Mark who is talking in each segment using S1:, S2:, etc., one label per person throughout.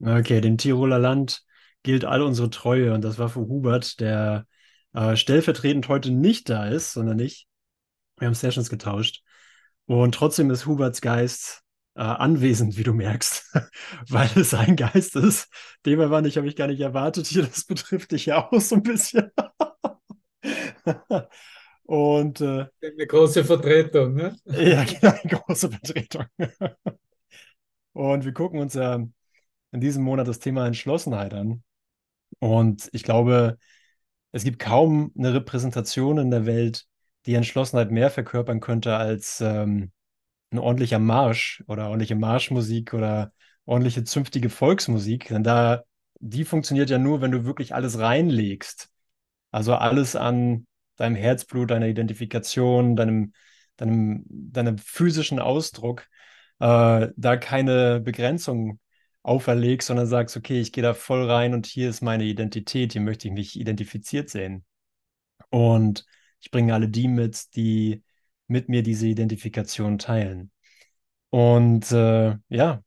S1: Okay, dem Tiroler Land gilt all unsere Treue und das war für Hubert, der äh, stellvertretend heute nicht da ist, sondern ich. Wir haben Sessions getauscht. Und trotzdem ist Huberts Geist äh, anwesend, wie du merkst, weil es ein Geist ist, dem er war nicht, habe ich gar nicht erwartet. Hier, das betrifft dich ja auch so ein bisschen. Und äh,
S2: eine große Vertretung, ne?
S1: Ja, genau, eine große Vertretung. Und wir gucken uns ja in diesem Monat das Thema Entschlossenheit an. Und ich glaube, es gibt kaum eine Repräsentation in der Welt, die Entschlossenheit mehr verkörpern könnte als ähm, ein ordentlicher Marsch oder ordentliche Marschmusik oder ordentliche zünftige Volksmusik. Denn da, die funktioniert ja nur, wenn du wirklich alles reinlegst. Also alles an deinem Herzblut, deiner Identifikation, deinem, deinem, deinem physischen Ausdruck, äh, da keine Begrenzung auferlegst, sondern sagst, okay, ich gehe da voll rein und hier ist meine Identität, hier möchte ich mich identifiziert sehen. Und ich bringe alle die mit, die mit mir diese Identifikation teilen. Und äh, ja,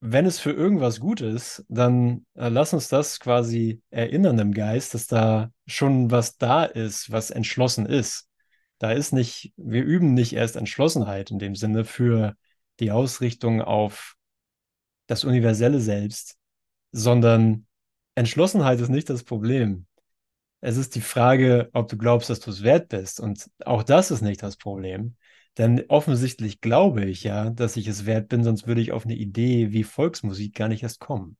S1: wenn es für irgendwas gut ist, dann äh, lass uns das quasi erinnern im Geist, dass da schon was da ist, was entschlossen ist. Da ist nicht, wir üben nicht erst Entschlossenheit in dem Sinne für die Ausrichtung auf das universelle Selbst, sondern Entschlossenheit ist nicht das Problem. Es ist die Frage, ob du glaubst, dass du es wert bist. Und auch das ist nicht das Problem. Denn offensichtlich glaube ich ja, dass ich es wert bin, sonst würde ich auf eine Idee wie Volksmusik gar nicht erst kommen.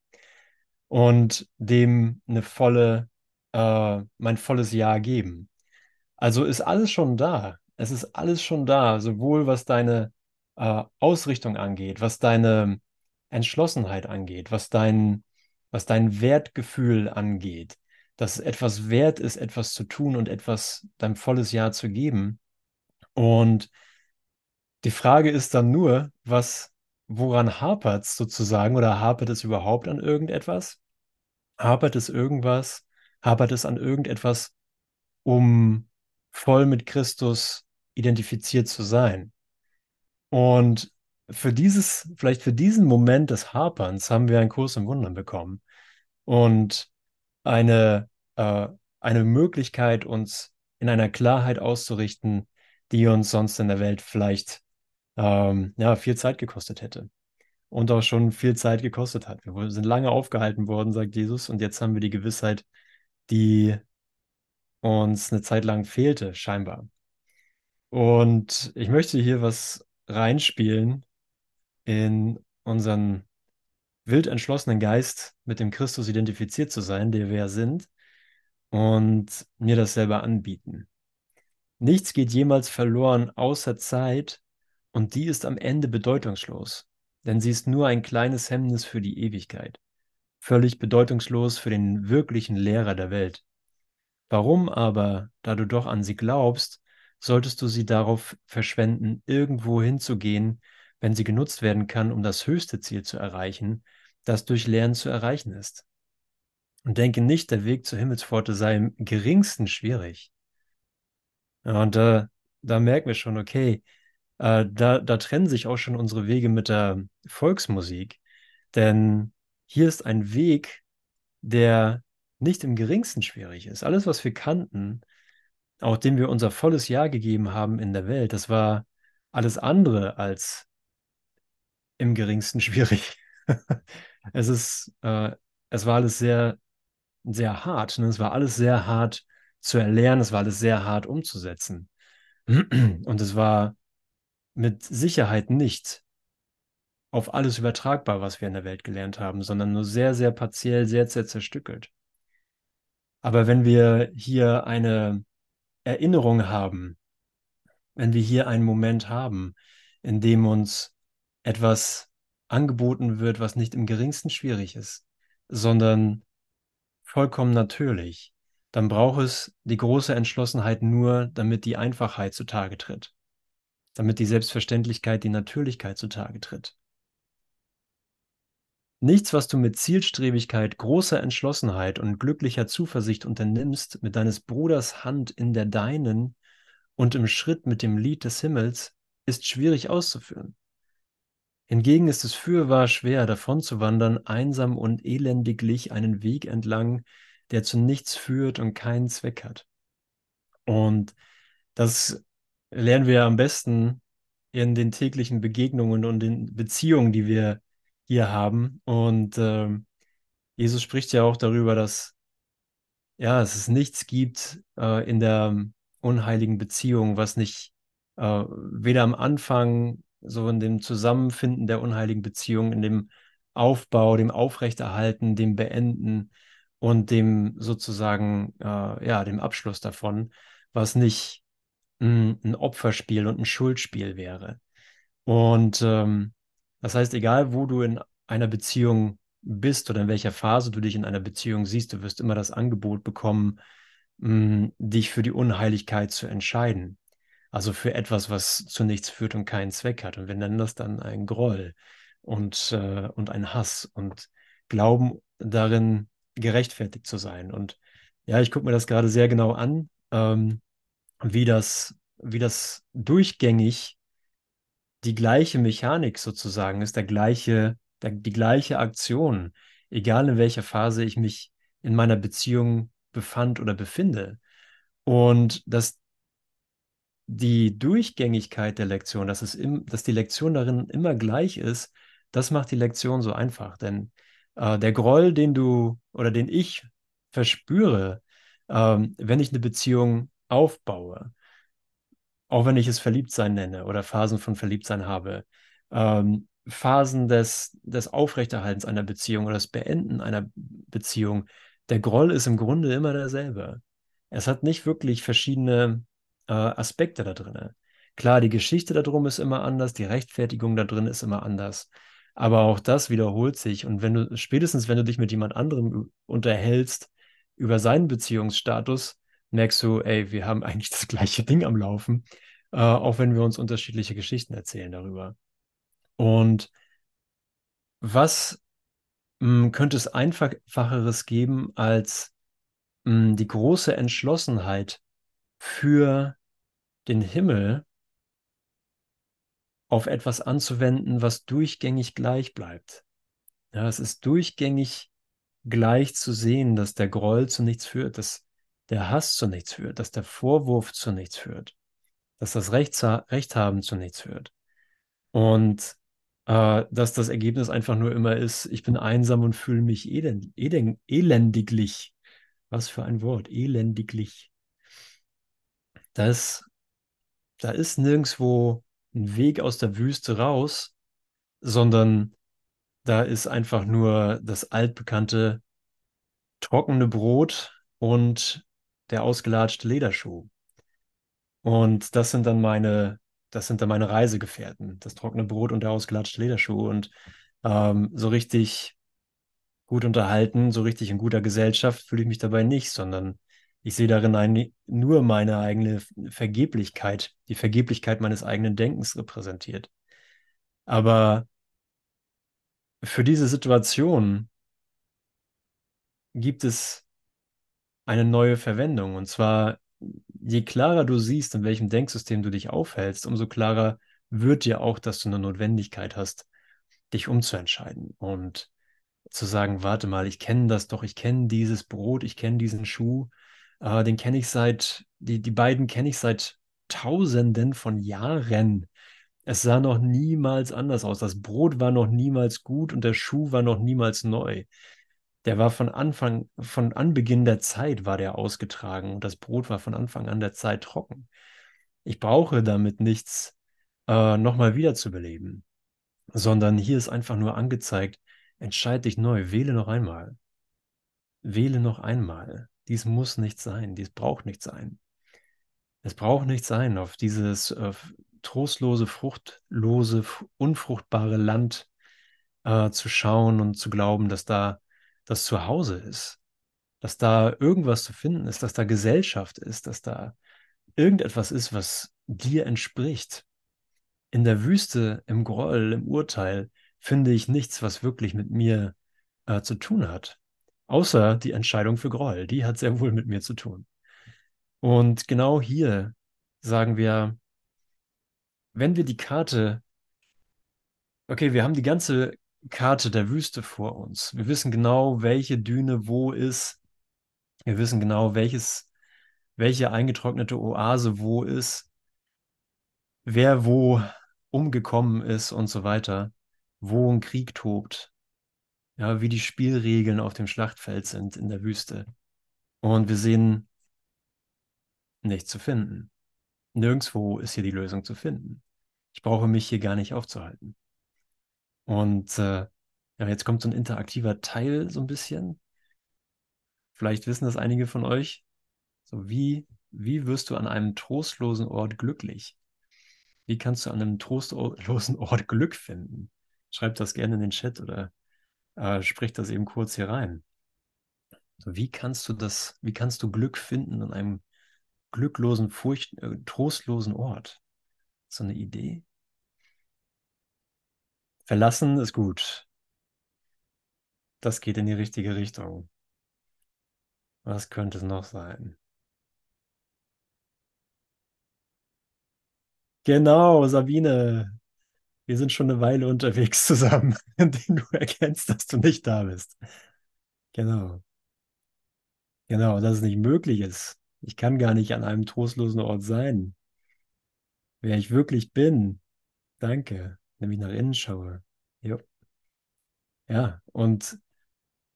S1: Und dem eine volle, äh, mein volles Ja geben. Also ist alles schon da. Es ist alles schon da, sowohl was deine äh, Ausrichtung angeht, was deine Entschlossenheit angeht, was dein, was dein Wertgefühl angeht, dass es etwas wert ist, etwas zu tun und etwas dein volles Ja zu geben. Und die Frage ist dann nur, was, woran hapert es sozusagen oder hapert es überhaupt an irgendetwas? Hapert es irgendwas? Hapert es an irgendetwas, um voll mit Christus identifiziert zu sein? Und für dieses, vielleicht für diesen Moment des Haperns haben wir einen Kurs im Wundern bekommen und eine, äh, eine Möglichkeit, uns in einer Klarheit auszurichten, die uns sonst in der Welt vielleicht ähm, ja, viel Zeit gekostet hätte. Und auch schon viel Zeit gekostet hat. Wir sind lange aufgehalten worden, sagt Jesus, und jetzt haben wir die Gewissheit, die uns eine Zeit lang fehlte, scheinbar. Und ich möchte hier was reinspielen in unseren wild entschlossenen Geist, mit dem Christus identifiziert zu sein, der wir sind, und mir das selber anbieten. Nichts geht jemals verloren außer Zeit, und die ist am Ende bedeutungslos, denn sie ist nur ein kleines Hemmnis für die Ewigkeit, völlig bedeutungslos für den wirklichen Lehrer der Welt. Warum aber, da du doch an sie glaubst, solltest du sie darauf verschwenden, irgendwo hinzugehen, wenn sie genutzt werden kann, um das höchste Ziel zu erreichen, das durch Lernen zu erreichen ist. Und denke nicht, der Weg zur Himmelspforte sei im geringsten schwierig. Und da, da merken wir schon, okay, äh, da, da trennen sich auch schon unsere Wege mit der Volksmusik. Denn hier ist ein Weg, der nicht im geringsten schwierig ist. Alles, was wir kannten, auch dem wir unser volles Ja gegeben haben in der Welt, das war alles andere als im geringsten schwierig. es ist, äh, es war alles sehr, sehr hart. Ne? Es war alles sehr hart zu erlernen, es war alles sehr hart umzusetzen. Und es war mit Sicherheit nicht auf alles übertragbar, was wir in der Welt gelernt haben, sondern nur sehr, sehr partiell, sehr, sehr zerstückelt. Aber wenn wir hier eine Erinnerung haben, wenn wir hier einen Moment haben, in dem uns etwas angeboten wird, was nicht im geringsten schwierig ist, sondern vollkommen natürlich, dann braucht es die große Entschlossenheit nur, damit die Einfachheit zutage tritt, damit die Selbstverständlichkeit, die Natürlichkeit zutage tritt. Nichts, was du mit Zielstrebigkeit, großer Entschlossenheit und glücklicher Zuversicht unternimmst, mit deines Bruders Hand in der deinen und im Schritt mit dem Lied des Himmels, ist schwierig auszuführen. Hingegen ist es fürwahr schwer, davon zu wandern, einsam und elendiglich einen Weg entlang, der zu nichts führt und keinen Zweck hat. Und das lernen wir am besten in den täglichen Begegnungen und den Beziehungen, die wir hier haben. Und äh, Jesus spricht ja auch darüber, dass ja, dass es nichts gibt äh, in der unheiligen Beziehung, was nicht äh, weder am Anfang, so in dem Zusammenfinden der unheiligen Beziehung, in dem Aufbau, dem Aufrechterhalten, dem Beenden und dem sozusagen, äh, ja, dem Abschluss davon, was nicht ein, ein Opferspiel und ein Schuldspiel wäre. Und ähm, das heißt, egal wo du in einer Beziehung bist oder in welcher Phase du dich in einer Beziehung siehst, du wirst immer das Angebot bekommen, mh, dich für die Unheiligkeit zu entscheiden. Also für etwas, was zu nichts führt und keinen Zweck hat. Und wir nennen das dann ein Groll und, äh, und ein Hass und glauben darin gerechtfertigt zu sein. Und ja, ich gucke mir das gerade sehr genau an, ähm, wie das, wie das durchgängig die gleiche Mechanik sozusagen ist, der gleiche, der, die gleiche Aktion, egal in welcher Phase ich mich in meiner Beziehung befand oder befinde. Und dass die Durchgängigkeit der Lektion, dass, es im, dass die Lektion darin immer gleich ist, das macht die Lektion so einfach. Denn äh, der Groll, den du oder den ich verspüre, ähm, wenn ich eine Beziehung aufbaue, auch wenn ich es Verliebtsein nenne oder Phasen von Verliebtsein habe, ähm, Phasen des, des Aufrechterhaltens einer Beziehung oder des Beenden einer Beziehung, der Groll ist im Grunde immer derselbe. Es hat nicht wirklich verschiedene äh, Aspekte da drin. Klar, die Geschichte darum ist immer anders, die Rechtfertigung da drin ist immer anders. Aber auch das wiederholt sich. Und wenn du, spätestens wenn du dich mit jemand anderem unterhältst über seinen Beziehungsstatus, merkst du, ey, wir haben eigentlich das gleiche Ding am Laufen, äh, auch wenn wir uns unterschiedliche Geschichten erzählen darüber. Und was mh, hm, könnte es einfacheres geben als mh, hm, die große Entschlossenheit für den Himmel auf etwas anzuwenden, was durchgängig gleich bleibt. Ja, es ist durchgängig gleich zu sehen, dass der Groll zu nichts führt, dass der Hass zu nichts führt, dass der Vorwurf zu nichts führt, dass das Rechtha Rechthaben zu nichts führt. Und äh, dass das Ergebnis einfach nur immer ist, ich bin einsam und fühle mich elend, elend, elendiglich. Was für ein Wort, elendiglich. Das, da ist nirgendwo ein Weg aus der Wüste raus, sondern da ist einfach nur das altbekannte trockene Brot und der ausgelatschte Lederschuh. Und das sind dann meine, das sind dann meine Reisegefährten, das trockene Brot und der ausgelatschte Lederschuh. Und ähm, so richtig gut unterhalten, so richtig in guter Gesellschaft fühle ich mich dabei nicht, sondern ich sehe darin ein, nur meine eigene Vergeblichkeit, die Vergeblichkeit meines eigenen Denkens repräsentiert. Aber für diese Situation gibt es eine neue Verwendung. Und zwar, je klarer du siehst, in welchem Denksystem du dich aufhältst, umso klarer wird dir auch, dass du eine Notwendigkeit hast, dich umzuentscheiden und zu sagen, warte mal, ich kenne das doch, ich kenne dieses Brot, ich kenne diesen Schuh, äh, den kenne ich seit, die, die beiden kenne ich seit Tausenden von Jahren. Es sah noch niemals anders aus. Das Brot war noch niemals gut und der Schuh war noch niemals neu. Der war von Anfang, von Anbeginn der Zeit war der ausgetragen und das Brot war von Anfang an der Zeit trocken. Ich brauche damit nichts äh, nochmal wiederzubeleben, sondern hier ist einfach nur angezeigt, entscheide dich neu, wähle noch einmal. Wähle noch einmal. Dies muss nicht sein, dies braucht nicht sein. Es braucht nicht sein, auf dieses äh, trostlose, fruchtlose, unfruchtbare Land äh, zu schauen und zu glauben, dass da das Zuhause ist, dass da irgendwas zu finden ist, dass da Gesellschaft ist, dass da irgendetwas ist, was dir entspricht. In der Wüste, im Groll, im Urteil finde ich nichts, was wirklich mit mir äh, zu tun hat. Außer die Entscheidung für Groll, die hat sehr wohl mit mir zu tun. Und genau hier sagen wir, wenn wir die Karte Okay, wir haben die ganze Karte der Wüste vor uns. Wir wissen genau, welche Düne wo ist. Wir wissen genau, welches, welche eingetrocknete Oase wo ist, wer wo umgekommen ist und so weiter, wo ein Krieg tobt, ja, wie die Spielregeln auf dem Schlachtfeld sind in der Wüste. Und wir sehen nichts zu finden. Nirgendwo ist hier die Lösung zu finden. Ich brauche mich hier gar nicht aufzuhalten. Und äh, ja, jetzt kommt so ein interaktiver Teil so ein bisschen. Vielleicht wissen das einige von euch. So wie, wie wirst du an einem trostlosen Ort glücklich? Wie kannst du an einem trostlosen Ort Glück finden? Schreib das gerne in den Chat oder äh, sprich das eben kurz hier rein. Wie kannst du das, wie kannst du Glück finden an einem glücklosen, furcht, äh, trostlosen Ort? So eine Idee? Verlassen ist gut. Das geht in die richtige Richtung. Was könnte es noch sein? Genau, Sabine. Wir sind schon eine Weile unterwegs zusammen, indem du erkennst, dass du nicht da bist. Genau. Genau, dass es nicht möglich ist. Ich kann gar nicht an einem trostlosen Ort sein. Wer ich wirklich bin. Danke. Nämlich nach innen schaue. Jo. Ja, und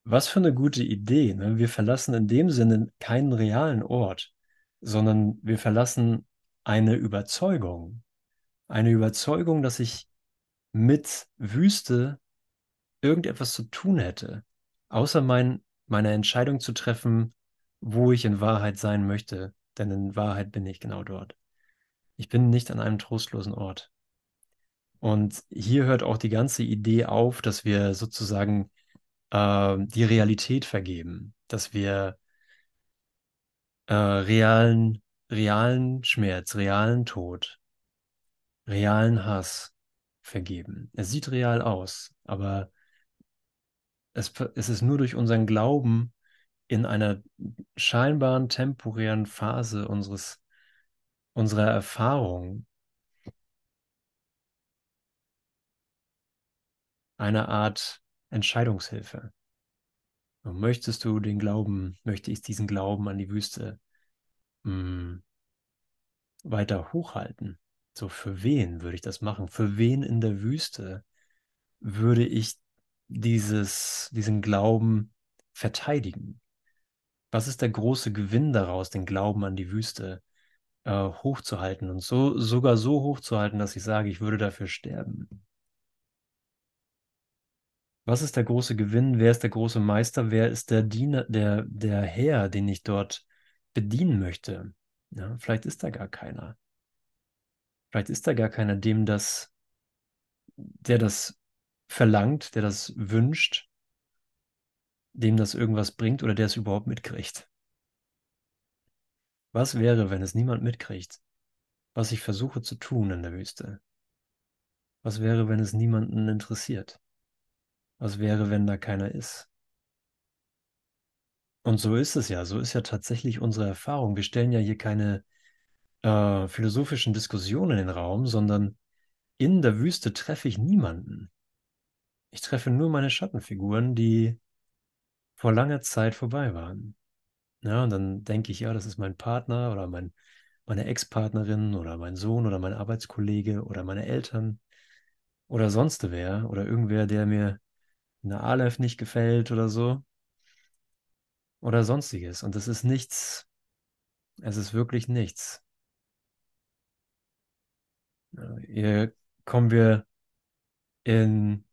S1: was für eine gute Idee. Ne? Wir verlassen in dem Sinne keinen realen Ort, sondern wir verlassen eine Überzeugung. Eine Überzeugung, dass ich mit Wüste irgendetwas zu tun hätte, außer mein, meine Entscheidung zu treffen, wo ich in Wahrheit sein möchte. Denn in Wahrheit bin ich genau dort. Ich bin nicht an einem trostlosen Ort. Und hier hört auch die ganze Idee auf, dass wir sozusagen äh, die Realität vergeben, dass wir äh, realen, realen Schmerz, realen Tod, realen Hass vergeben. Es sieht real aus, aber es, es ist nur durch unseren Glauben in einer scheinbaren temporären Phase unseres, unserer Erfahrung eine Art Entscheidungshilfe. Und möchtest du den Glauben, möchte ich diesen Glauben an die Wüste mh, hm, weiter hochhalten? So, für wen würde ich das machen? Für wen in der Wüste würde ich dieses, diesen Glauben verteidigen? Was ist der große Gewinn daraus, den Glauben an die Wüste äh, hochzuhalten und so sogar so hochzuhalten, dass ich sage, ich würde dafür sterben? Was ist der große Gewinn? Wer ist der große Meister? Wer ist der Diener, der, der Herr, den ich dort bedienen möchte? Ja, vielleicht ist da gar keiner. Vielleicht ist da gar keiner, dem das, der das verlangt, der das wünscht, dem das irgendwas bringt oder der es überhaupt mitkriegt. Was wäre, wenn es niemand mitkriegt, was ich versuche zu tun in der Wüste? Was wäre, wenn es niemanden interessiert? Was wäre, wenn da keiner ist? Und so ist es ja, so ist ja tatsächlich unsere Erfahrung. Wir stellen ja hier keine äh, philosophischen Diskussionen in den Raum, sondern in der Wüste treffe ich niemanden. Ich treffe nur meine Schattenfiguren, die vor langer Zeit vorbei waren. Ja, und dann denke ich, ja, das ist mein Partner oder mein, meine Ex-Partnerin oder mein Sohn oder mein Arbeitskollege oder meine Eltern oder sonst wer oder irgendwer, der mir in der Aleph nicht gefällt oder so. Oder sonstiges. Und es ist nichts. Es ist wirklich nichts. Hier kommen wir in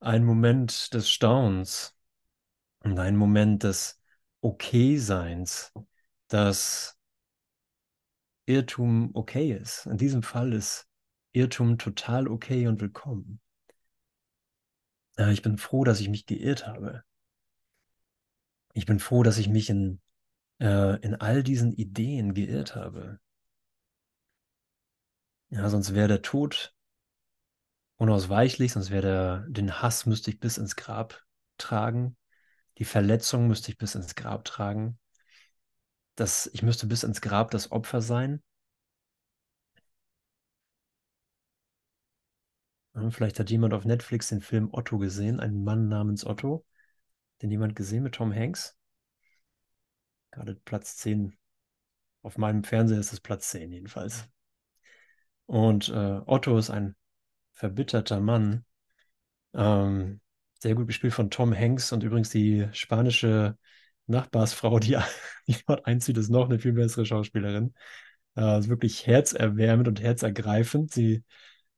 S1: einen Moment des Staunens und einen Moment des Okay-Seins, dass Irrtum okay ist. In diesem Fall ist Irrtum total okay und willkommen. Ich bin froh, dass ich mich geirrt habe. Ich bin froh, dass ich mich in, äh, in all diesen Ideen geirrt habe. Ja, sonst wäre der Tod unausweichlich, sonst wäre der, den Hass müsste ich bis ins Grab tragen. Die Verletzung müsste ich bis ins Grab tragen. Das, ich müsste bis ins Grab das Opfer sein. Vielleicht hat jemand auf Netflix den Film Otto gesehen, einen Mann namens Otto. Den jemand gesehen mit Tom Hanks? Gerade Platz 10. Auf meinem Fernseher ist es Platz 10 jedenfalls. Und äh, Otto ist ein verbitterter Mann. Ähm, sehr gut gespielt von Tom Hanks und übrigens die spanische Nachbarsfrau, die, die dort einzieht, ist noch eine viel bessere Schauspielerin. Äh, wirklich herzerwärmend und herzergreifend, sie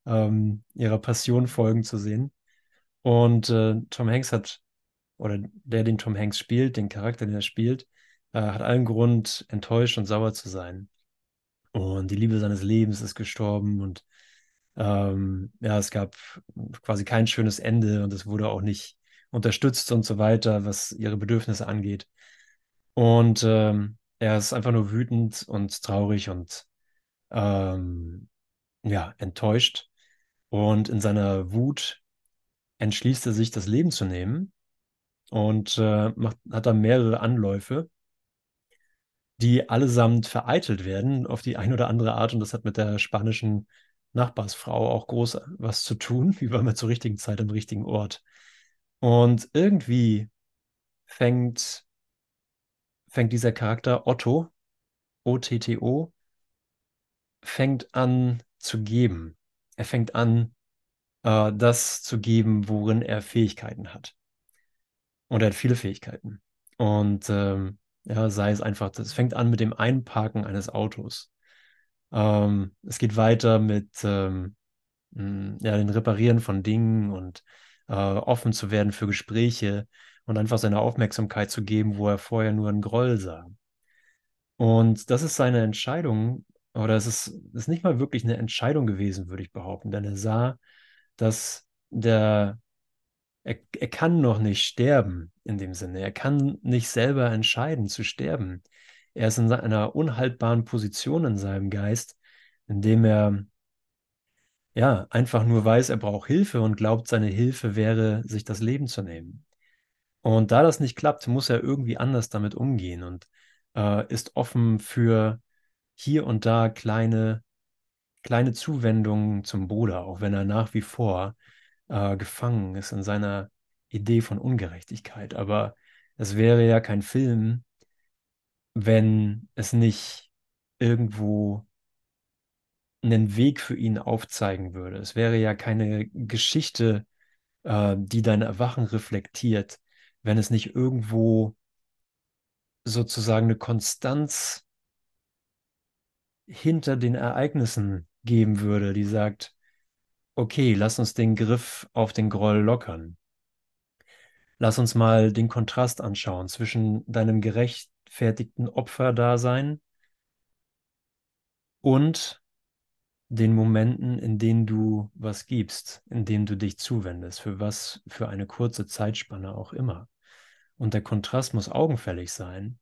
S1: ähm, ihrer Passion folgen zu sehen. Und äh, Tom Hanks hat, oder der, den Tom Hanks spielt, den Charakter, den er spielt, äh, hat allen Grund, enttäuscht und sauer zu sein. Und die Liebe seines Lebens ist gestorben und ähm, ja, es gab quasi kein schönes Ende und es wurde auch nicht unterstützt und so weiter, was ihre Bedürfnisse angeht. Und ähm, er ist einfach nur wütend und traurig und ähm, ja, enttäuscht. Und in seiner Wut entschließt er sich, das Leben zu nehmen und äh, macht, hat dann mehrere Anläufe, die allesamt vereitelt werden auf die eine oder andere Art. Und das hat mit der spanischen Nachbarsfrau auch groß was zu tun. Wie war man zur richtigen Zeit am richtigen Ort? Und irgendwie fängt, fängt dieser Charakter Otto, O-T-T-O, fängt an zu geben. Er fängt an, äh, das zu geben, worin er Fähigkeiten hat. Und er hat viele Fähigkeiten. Und ähm, ja, sei es einfach, es fängt an mit dem Einparken eines Autos. Ähm, es geht weiter mit ähm, ja, den Reparieren von Dingen und äh, offen zu werden für Gespräche und einfach seine Aufmerksamkeit zu geben, wo er vorher nur einen Groll sah. Und das ist seine Entscheidung, oder es ist, ist nicht mal wirklich eine Entscheidung gewesen, würde ich behaupten, denn er sah, dass der, er, er kann noch nicht sterben in dem Sinne. Er kann nicht selber entscheiden zu sterben. Er ist in einer unhaltbaren Position in seinem Geist, in dem er ja einfach nur weiß, er braucht Hilfe und glaubt, seine Hilfe wäre, sich das Leben zu nehmen. Und da das nicht klappt, muss er irgendwie anders damit umgehen und äh, ist offen für hier und da kleine, kleine Zuwendungen zum Bruder, auch wenn er nach wie vor äh, gefangen ist in seiner Idee von Ungerechtigkeit. Aber es wäre ja kein Film, wenn es nicht irgendwo einen Weg für ihn aufzeigen würde. Es wäre ja keine Geschichte, äh, die dein Erwachen reflektiert, wenn es nicht irgendwo sozusagen eine Konstanz hinter den Ereignissen geben würde, die sagt, okay, lass uns den Griff auf den Groll lockern. Lass uns mal den Kontrast anschauen zwischen deinem gerechtfertigten Opferdasein und den Momenten, in denen du was gibst, in denen du dich zuwendest, für was, für eine kurze Zeitspanne auch immer. Und der Kontrast muss augenfällig sein,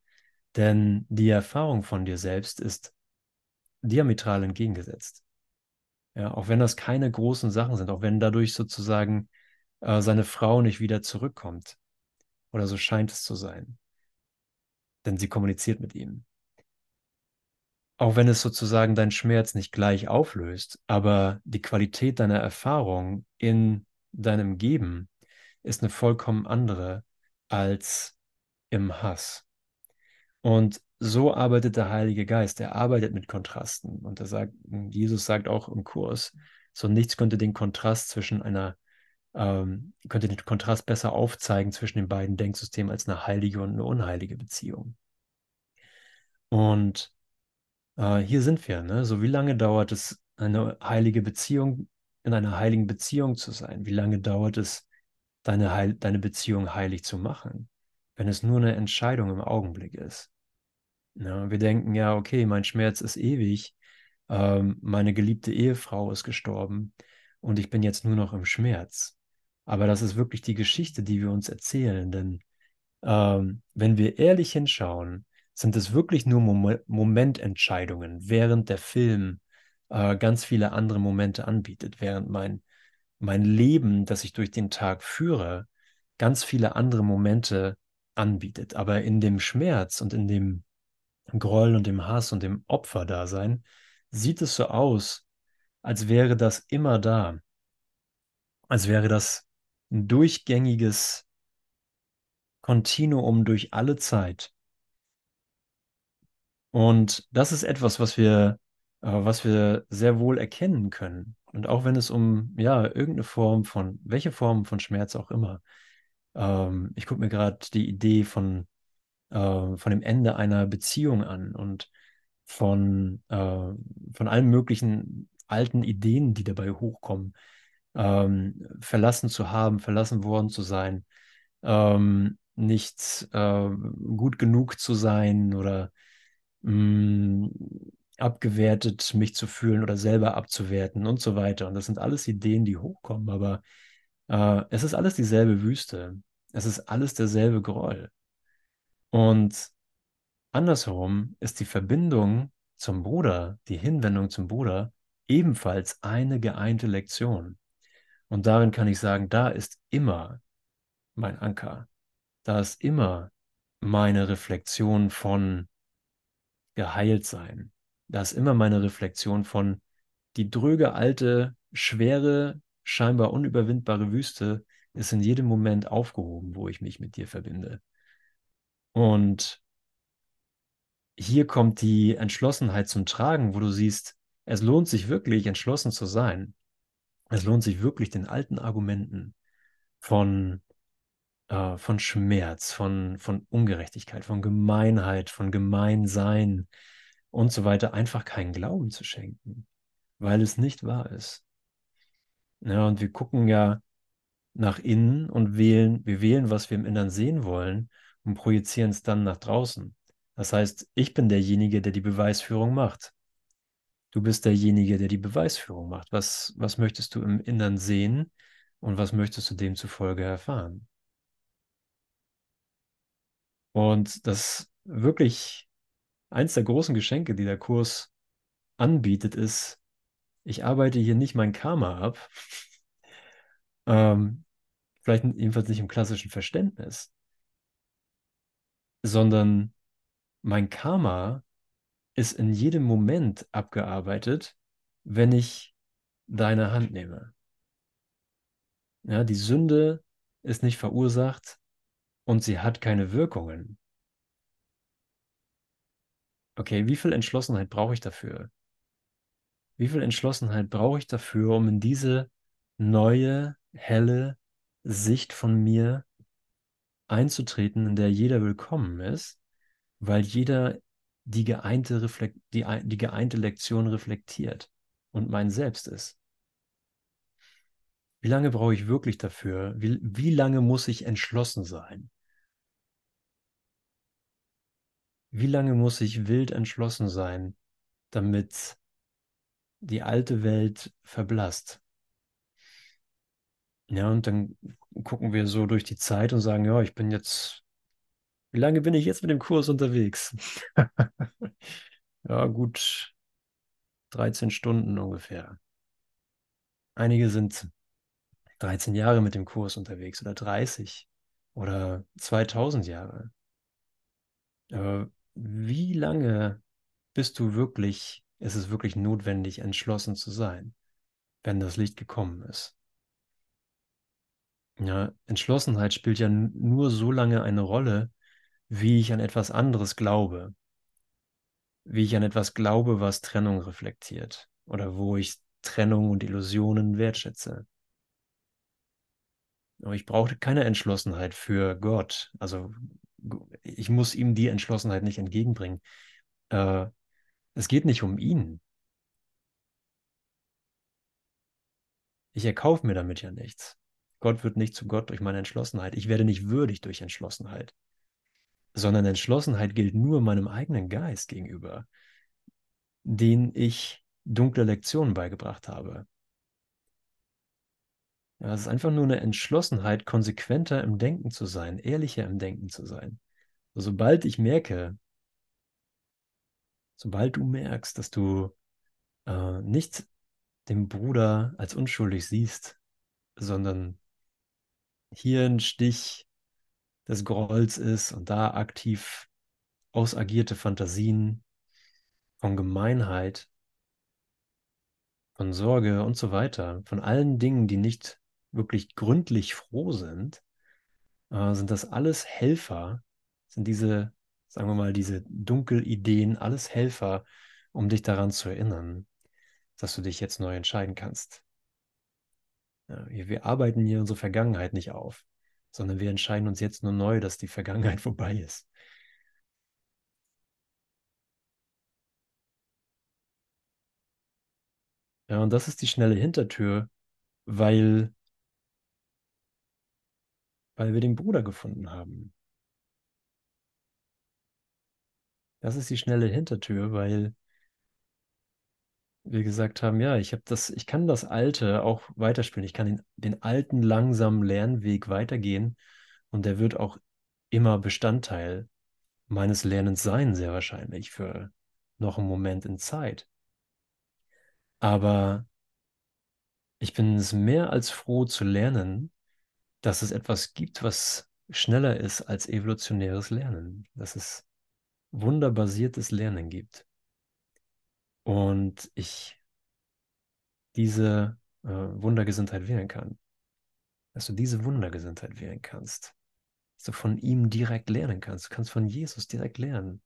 S1: denn die Erfahrung von dir selbst ist diametral entgegengesetzt. Ja, auch wenn das keine großen Sachen sind, auch wenn dadurch sozusagen äh, seine Frau nicht wieder zurückkommt. Oder so scheint es zu sein. Denn sie kommuniziert mit ihm. Auch wenn es sozusagen deinen Schmerz nicht gleich auflöst, aber die Qualität deiner Erfahrung in deinem Geben ist eine vollkommen andere als im Hass. Und so arbeitet der Heilige Geist. Er arbeitet mit Kontrasten. Und er sagt, Jesus sagt auch im Kurs, so nichts könnte den Kontrast zwischen einer, ähm, könnte den Kontrast besser aufzeigen zwischen den beiden Denksystemen als eine heilige und eine unheilige Beziehung. Und äh, hier sind wir. Ne? So wie lange dauert es, eine heilige Beziehung, in einer heiligen Beziehung zu sein? Wie lange dauert es, deine, Heil deine Beziehung heilig zu machen, wenn es nur eine Entscheidung im Augenblick ist? Ja, wir denken ja, okay, mein Schmerz ist ewig, ähm, meine geliebte Ehefrau ist gestorben und ich bin jetzt nur noch im Schmerz. Aber das ist wirklich die Geschichte, die wir uns erzählen, denn ähm, wenn wir ehrlich hinschauen, sind es wirklich nur Mom Momententscheidungen, während der Film äh, ganz viele andere Momente anbietet, während mein, mein Leben, das ich durch den Tag führe, ganz viele andere Momente anbietet. Aber in dem Schmerz und in dem Groll und dem Hass und dem Opferdasein sieht es so aus, als wäre das immer da. als wäre das ein durchgängiges Kontinuum durch alle Zeit. Und das ist etwas, was wir, äh, was wir sehr wohl erkennen können. Und auch wenn es um, ja, irgendeine Form von, welche Form von Schmerz auch immer. Ähm, ich gucke mir gerade die Idee von, äh, von dem Ende einer Beziehung an und von, äh, von allen möglichen alten Ideen, die dabei hochkommen. Ähm, verlassen zu haben, verlassen worden zu sein, ähm, nicht äh, gut genug zu sein oder mh, abgewertet mich zu fühlen oder selber abzuwerten und so weiter. Und das sind alles Ideen, die hochkommen, aber äh, es ist alles dieselbe Wüste. Es ist alles derselbe Groll. Und andersherum ist die Verbindung zum Bruder, die Hinwendung zum Bruder, ebenfalls eine geeinte Lektion. Und darin kann ich sagen, da ist immer mein Anker. Da ist immer meine Reflexion von geheilt sein. Da ist immer meine Reflexion von die dröge, alte, schwere, scheinbar unüberwindbare Wüste ist in jedem Moment aufgehoben, wo ich mich mit dir verbinde. Und hier kommt die Entschlossenheit zum Tragen, wo du siehst, es lohnt sich wirklich, entschlossen zu sein. Es lohnt sich wirklich, den alten Argumenten von, äh, von Schmerz, von, von Ungerechtigkeit, von Gemeinheit, von Gemeinsein und so weiter einfach keinen Glauben zu schenken, weil es nicht wahr ist. Ja, und wir gucken ja nach innen und wählen, wir wählen, was wir im Innern sehen wollen und projizieren es dann nach draußen. Das heißt, ich bin derjenige, der die Beweisführung macht. Du bist derjenige, der die Beweisführung macht. Was, was möchtest du im Innern sehen und was möchtest du demzufolge erfahren? Und das wirklich eins der großen Geschenke, die der Kurs anbietet, ist, ich arbeite hier nicht mein Karma ab, ähm, vielleicht jedenfalls nicht im klassischen Verständnis, sondern mein Karma ist in jedem Moment abgearbeitet, wenn ich deine Hand nehme. Ja, die Sünde ist nicht verursacht und sie hat keine Wirkungen. Okay, wie viel Entschlossenheit brauche ich dafür? Wie viel Entschlossenheit brauche ich dafür, um in diese neue, helle Sicht von mir einzutreten, in der jeder willkommen ist, weil jeder die geeinte, Reflekt die, die geeinte Lektion reflektiert und mein Selbst ist. Wie lange brauche ich wirklich dafür? Wie, wie lange muss ich entschlossen sein? Wie lange muss ich wild entschlossen sein, damit die alte Welt verblasst? Ja, und dann gucken wir so durch die Zeit und sagen, ja, ich bin jetzt, wie lange bin ich jetzt mit dem Kurs unterwegs? ja, gut 13 Stunden ungefähr. Einige sind 13 Jahre mit dem Kurs unterwegs oder 30 oder 2000 Jahre. Aber wie lange bist du wirklich, ist es wirklich notwendig, entschlossen zu sein, wenn das Licht gekommen ist? Ja, Entschlossenheit spielt ja nur so lange eine Rolle, wie ich an etwas anderes glaube. Wie ich an etwas glaube, was Trennung reflektiert oder wo ich Trennung und Illusionen wertschätze. Aber ich brauche keine Entschlossenheit für Gott. Also ich muss ihm die Entschlossenheit nicht entgegenbringen. Äh, es geht nicht um ihn. Ich erkaufe mir damit ja nichts. Gott wird nicht zu Gott durch meine Entschlossenheit. Ich werde nicht würdig durch Entschlossenheit. Sondern Entschlossenheit gilt nur meinem eigenen Geist gegenüber, den ich dunkle Lektionen beigebracht habe. Ja, es ist einfach nur eine Entschlossenheit, konsequenter im Denken zu sein, ehrlicher im Denken zu sein. sobald ich merke, sobald du merkst, dass du äh, nicht den Bruder als unschuldig siehst, sondern hier ein Stich des Grolls ist und da aktiv ausagierte Fantasien von Gemeinheit, von Sorge und so weiter, von allen Dingen, die nicht wirklich gründlich froh sind, äh, sind das alles Helfer, sind diese, sagen wir mal, diese Dunkelideen, alles Helfer, um dich daran zu erinnern, dass du dich jetzt neu entscheiden kannst. Wir, wir arbeiten hier unsere Vergangenheit nicht auf, sondern wir entscheiden uns jetzt nur neu, dass die Vergangenheit vorbei ist. Ja, und das ist die schnelle Hintertür, weil, weil wir den Bruder gefunden haben. Das ist die schnelle Hintertür, weil wir gesagt haben, ja, ich habe das, ich kann das Alte auch weiterspielen. Ich kann den, den alten langsamen Lernweg weitergehen und der wird auch immer Bestandteil meines Lernens sein, sehr wahrscheinlich für noch einen Moment in Zeit. Aber ich bin es mehr als froh zu lernen, dass es etwas gibt, was schneller ist als evolutionäres Lernen, dass es wunderbasiertes Lernen gibt. Und ich diese äh, Wundergesinntheit wählen kann. Dass du diese Wundergesinntheit wählen kannst. Dass du von ihm direkt lernen kannst. Du kannst von Jesus direkt lernen.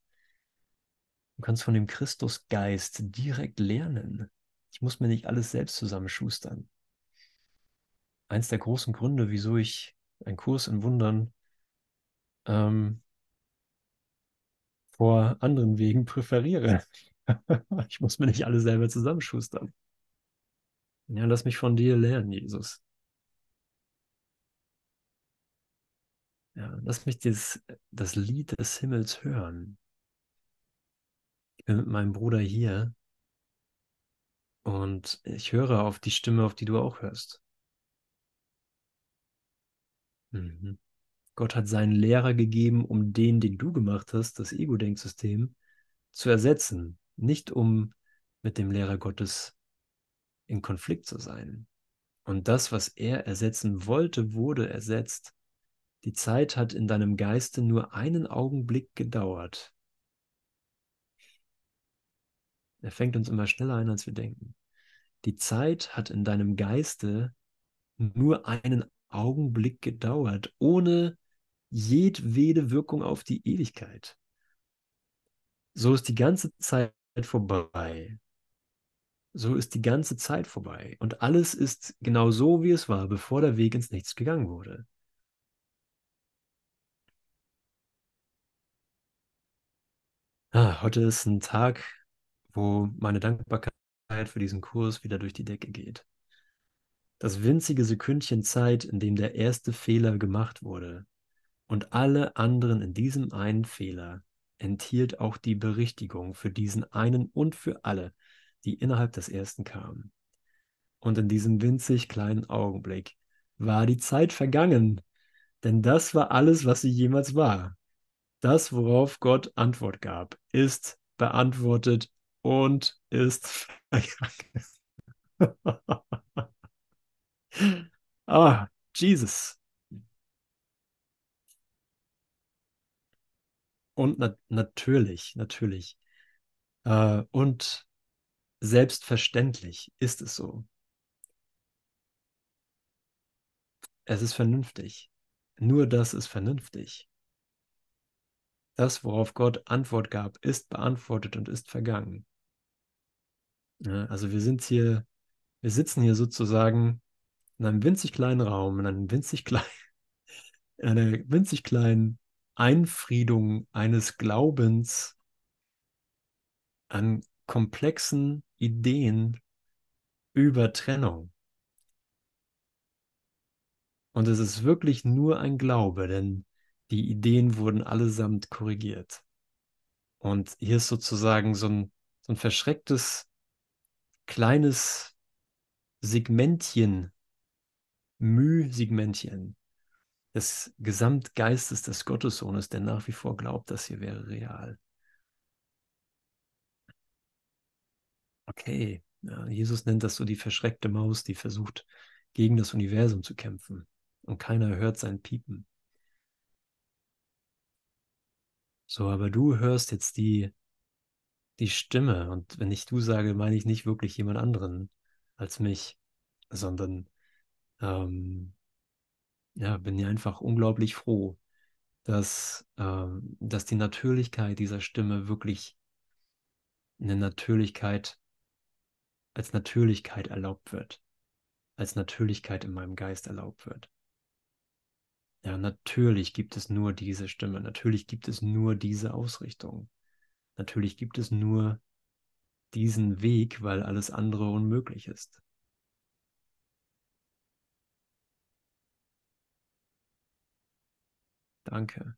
S1: Du kannst von dem Christusgeist direkt lernen. Ich muss mir nicht alles selbst zusammenschustern. Eins der großen Gründe, wieso ich einen Kurs in Wundern ähm, vor anderen Wegen präferiere. ich muss mir nicht alles selber zusammenschustern. Ja, lass mich von dir lernen, Jesus. Ja, lass mich das, das Lied des Himmels hören. Ich bin mit meinem Bruder hier und ich höre auf die Stimme, auf die du auch hörst. Mhm. Gott hat seinen Lehrer gegeben, um den, den du gemacht hast, das Ego-Denksystem, zu ersetzen. Nicht um mit dem Lehrer Gottes in Konflikt zu sein. Und das, was er ersetzen wollte, wurde ersetzt. Die Zeit hat in deinem Geiste nur einen Augenblick gedauert. Er fängt uns immer schneller ein, als wir denken. Die Zeit hat in deinem Geiste nur einen Augenblick gedauert, ohne jedwede Wirkung auf die Ewigkeit. So ist die ganze Zeit vorbei. So ist die ganze Zeit vorbei. Und alles ist genau so, wie es war, bevor der Weg ins Nichts gegangen wurde. Ah, heute ist ein Tag, wo meine Dankbarkeit für diesen Kurs wieder durch die Decke geht. Das winzige Sekündchen Zeit, in dem der erste Fehler gemacht wurde und alle anderen in diesem einen Fehler, enthielt auch die Berichtigung für diesen einen und für alle, die innerhalb des ersten kamen. Und in diesem winzig kleinen Augenblick war die Zeit vergangen, denn das war alles, was sie jemals war. Das, worauf Gott Antwort gab, ist beantwortet und ist vergangen. ah, Jesus. Und na natürlich, natürlich. Äh, und Selbstverständlich ist es so. Es ist vernünftig. Nur das ist vernünftig. Das, worauf Gott Antwort gab, ist beantwortet und ist vergangen. Ja, also wir sind hier, wir sitzen hier sozusagen in einem winzig kleinen Raum, in einem winzig kleinen, in einer winzig kleinen Einfriedung eines Glaubens an komplexen Ideen über Trennung. Und es ist wirklich nur ein Glaube, denn die Ideen wurden allesamt korrigiert. Und hier ist sozusagen so ein, so ein verschrecktes kleines Segmentchen, Mühsegmentchen des Gesamtgeistes des Gottessohnes, der nach wie vor glaubt, das hier wäre real. Okay, ja, Jesus nennt das so die verschreckte Maus, die versucht, gegen das Universum zu kämpfen. Und keiner hört sein Piepen. So, aber du hörst jetzt die, die Stimme. Und wenn ich du sage, meine ich nicht wirklich jemand anderen als mich, sondern ähm, ja, bin ja einfach unglaublich froh, dass, ähm, dass die Natürlichkeit dieser Stimme wirklich eine Natürlichkeit als Natürlichkeit erlaubt wird, als Natürlichkeit in meinem Geist erlaubt wird. Ja, natürlich gibt es nur diese Stimme, natürlich gibt es nur diese Ausrichtung, natürlich gibt es nur diesen Weg, weil alles andere unmöglich ist. Danke.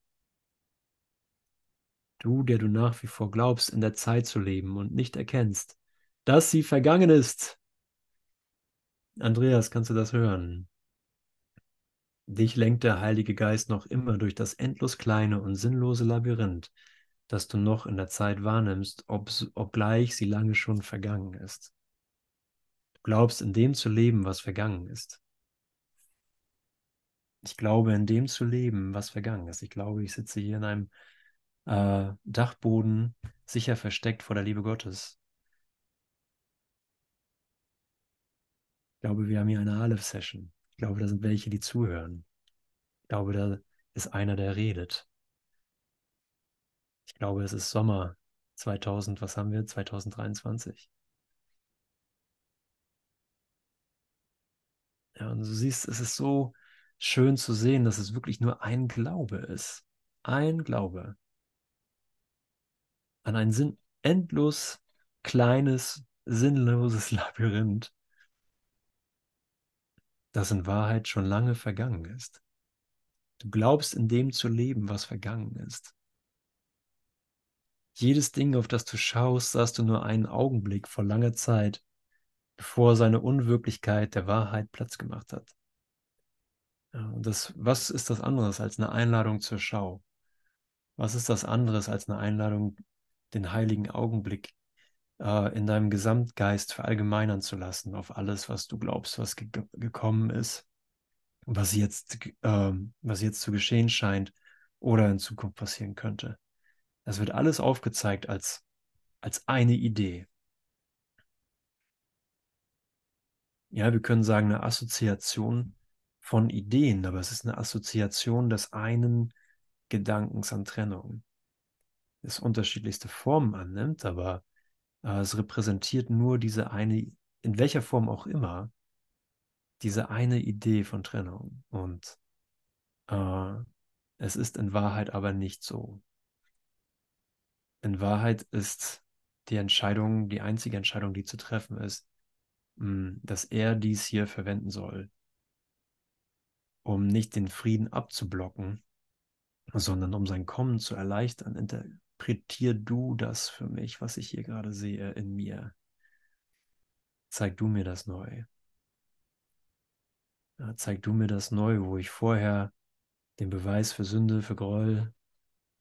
S1: Du, der du nach wie vor glaubst, in der Zeit zu leben und nicht erkennst, dass sie vergangen ist. Andreas, kannst du das hören? Dich lenkt der Heilige Geist noch immer durch das endlos kleine und sinnlose Labyrinth, das du noch in der Zeit wahrnimmst, ob, obgleich sie lange schon vergangen ist. Du glaubst in dem zu leben, was vergangen ist. Ich glaube in dem zu leben, was vergangen ist. Ich glaube, ich sitze hier in einem äh, Dachboden, sicher versteckt vor der Liebe Gottes. Ich glaube, wir haben hier eine Aleph-Session. Ich glaube, da sind welche, die zuhören. Ich glaube, da ist einer, der redet. Ich glaube, es ist Sommer 2000, was haben wir? 2023. Ja, und du siehst, es ist so schön zu sehen, dass es wirklich nur ein Glaube ist. Ein Glaube an ein Sinn endlos kleines, sinnloses Labyrinth, das in Wahrheit schon lange vergangen ist. Du glaubst in dem zu leben, was vergangen ist. Jedes Ding, auf das du schaust, sahst du nur einen Augenblick vor langer Zeit, bevor seine Unwirklichkeit der Wahrheit Platz gemacht hat. Ja, und das, was ist das anderes als eine Einladung zur Schau? Was ist das anderes als eine Einladung, den heiligen Augenblick äh, in deinem Gesamtgeist verallgemeinern zu lassen auf alles, was du glaubst, was ge gekommen ist, was jetzt, äh, was jetzt zu geschehen scheint oder in Zukunft passieren könnte. Das wird alles aufgezeigt als, als eine Idee. Ja, wir können sagen, eine Assoziation von Ideen, aber es ist eine Assoziation des einen Gedankens an Trennung es unterschiedlichste Formen annimmt, aber äh, es repräsentiert nur diese eine, in welcher Form auch immer, diese eine Idee von Trennung. Und äh, es ist in Wahrheit aber nicht so. In Wahrheit ist die Entscheidung, die einzige Entscheidung, die zu treffen ist, mh, hm, dass er dies hier verwenden soll, um nicht den Frieden abzublocken, sondern um sein Kommen zu erleichtern, interpretier du das für mich, was ich hier gerade sehe in mir. Zeig du mir das neu. Ja, zeig du mir das neu, wo ich vorher den Beweis für Sünde, für Groll,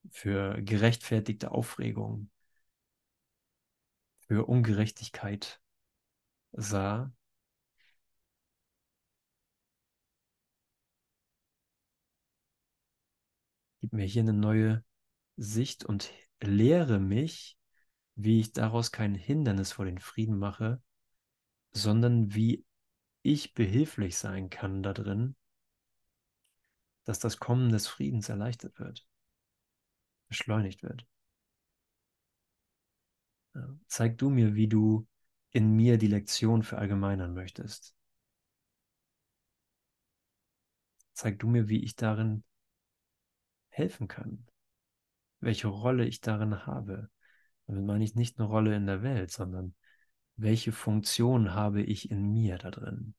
S1: für gerechtfertigte Aufregung, für Ungerechtigkeit sah. Gib mir hier eine neue Sicht und lehre mich, wie ich daraus kein Hindernis vor den Frieden mache, sondern wie ich behilflich sein kann da drin, dass das Kommen des Friedens erleichtert wird, beschleunigt wird. Zeig du mir, wie du in mir die Lektion verallgemeinern möchtest. Zeig du mir, wie ich darin helfen kann welche Rolle ich darin habe. Damit meine ich nicht eine Rolle in der Welt, sondern welche Funktion habe ich in mir da drin.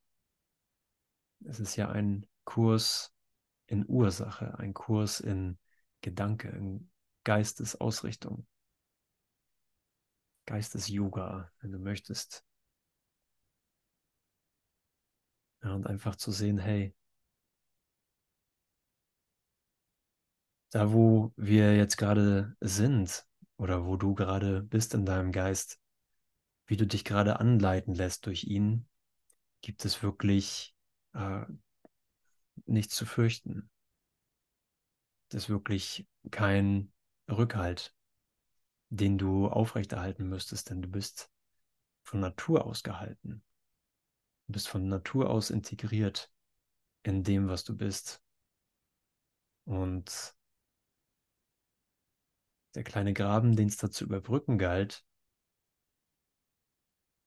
S1: Es ist ja ein Kurs in Ursache, ein Kurs in Gedanke, in Geistesausrichtung, Geistes-Yoga, wenn du möchtest. Ja, und einfach zu sehen, hey, da wo wir jetzt gerade sind oder wo du gerade bist in deinem Geist, wie du dich gerade anleiten lässt durch ihn, gibt es wirklich äh, nichts zu fürchten. Es ist wirklich kein Rückhalt, den du aufrechterhalten müsstest, denn du bist von Natur aus gehalten. Du bist von Natur aus integriert in dem, was du bist. Und der kleine Graben, den es da zu überbrücken galt,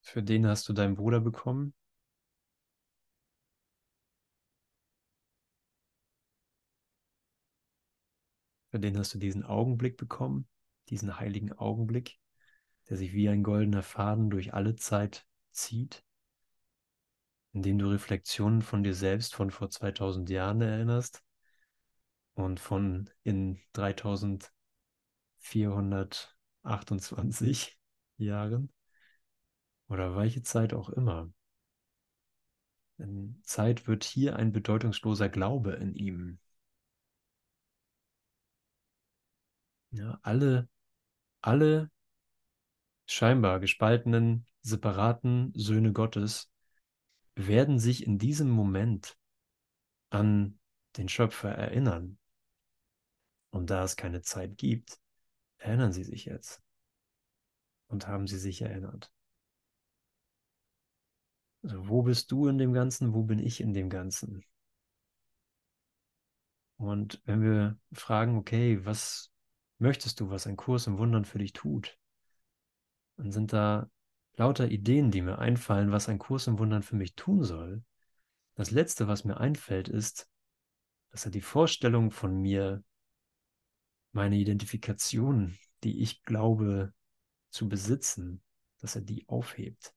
S1: für den hast du deinen Bruder bekommen. Für den hast du diesen Augenblick bekommen, diesen heiligen Augenblick, der sich wie ein goldener Faden durch alle Zeit zieht, in dem du Reflexionen von dir selbst von vor 2000 Jahren erinnerst und von in 3428 Jahren oder welche Zeit auch immer. Denn Zeit wird hier ein bedeutungsloser Glaube in ihm. Ja, alle, alle scheinbar gespaltenen, separaten Söhne Gottes werden sich in diesem Moment an den Schöpfer erinnern. Und da es keine Zeit gibt, erinnern sie sich jetzt. Und haben sie sich erinnert. Also wo bist du in dem Ganzen? Wo bin ich in dem Ganzen? Und wenn wir fragen, okay, was möchtest du, was ein Kurs im Wundern für dich tut, dann sind da lauter Ideen, die mir einfallen, was ein Kurs im Wundern für mich tun soll. Das Letzte, was mir einfällt, ist, dass er die Vorstellung von mir, meine Identifikation, die ich glaube zu besitzen, dass er die aufhebt.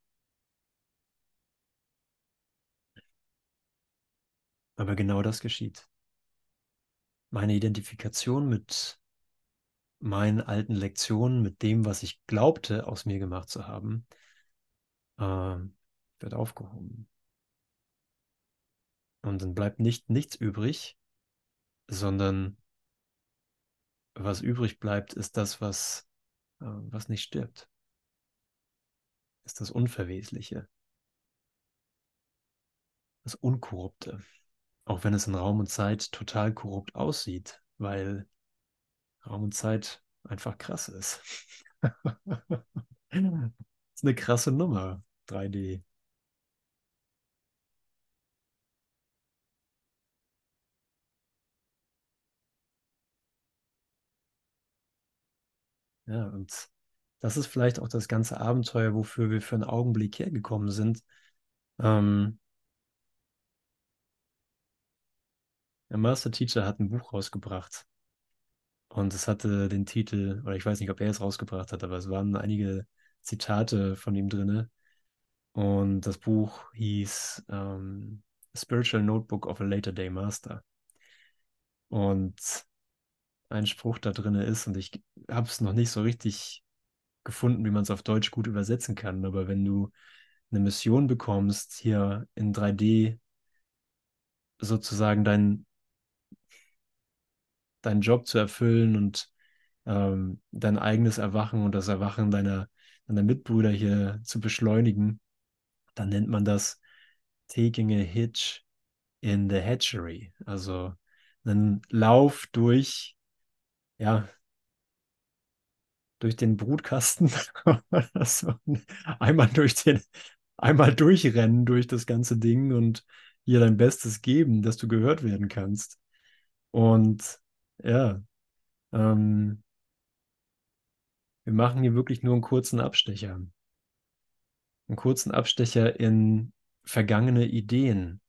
S1: Aber genau das geschieht. Meine Identifikation mit meinen alten Lektionen, mit dem, was ich glaubte, aus mir gemacht zu haben, äh, wird aufgehoben. Und dann bleibt nicht nichts übrig, sondern was übrig bleibt, ist das, was, äh, was nicht stirbt. Ist das Unverwesliche. Das Unkorrupte. Auch wenn es in Raum und Zeit total korrupt aussieht, weil Raum und Zeit einfach krass ist. das ist eine krasse Nummer, 3D. Ja, und das ist vielleicht auch das ganze Abenteuer, wofür wir für einen Augenblick hergekommen sind. Ähm, der Master Teacher hat ein Buch rausgebracht. Und es hatte den Titel, oder ich weiß nicht, ob er es rausgebracht hat, aber es waren einige Zitate von ihm drin. Und das Buch hieß ähm, Spiritual Notebook of a Later Day Master. Und ein Spruch da drin ist, und ich habe es noch nicht so richtig gefunden, wie man es auf Deutsch gut übersetzen kann, aber wenn du eine Mission bekommst, hier in 3D sozusagen dein, deinen Job zu erfüllen und ähm, dein eigenes Erwachen und das Erwachen deiner, deiner Mitbrüder hier zu beschleunigen, dann nennt man das taking a hitch in the hatchery. Also einen Lauf durch, ja, durch den Brutkasten. einmal durch den, einmal durchrennen durch das ganze Ding und hier dein Bestes geben, dass du gehört werden kannst. Und ja, ähm, wir machen hier wirklich nur einen kurzen Abstecher. Einen kurzen Abstecher in vergangene Ideen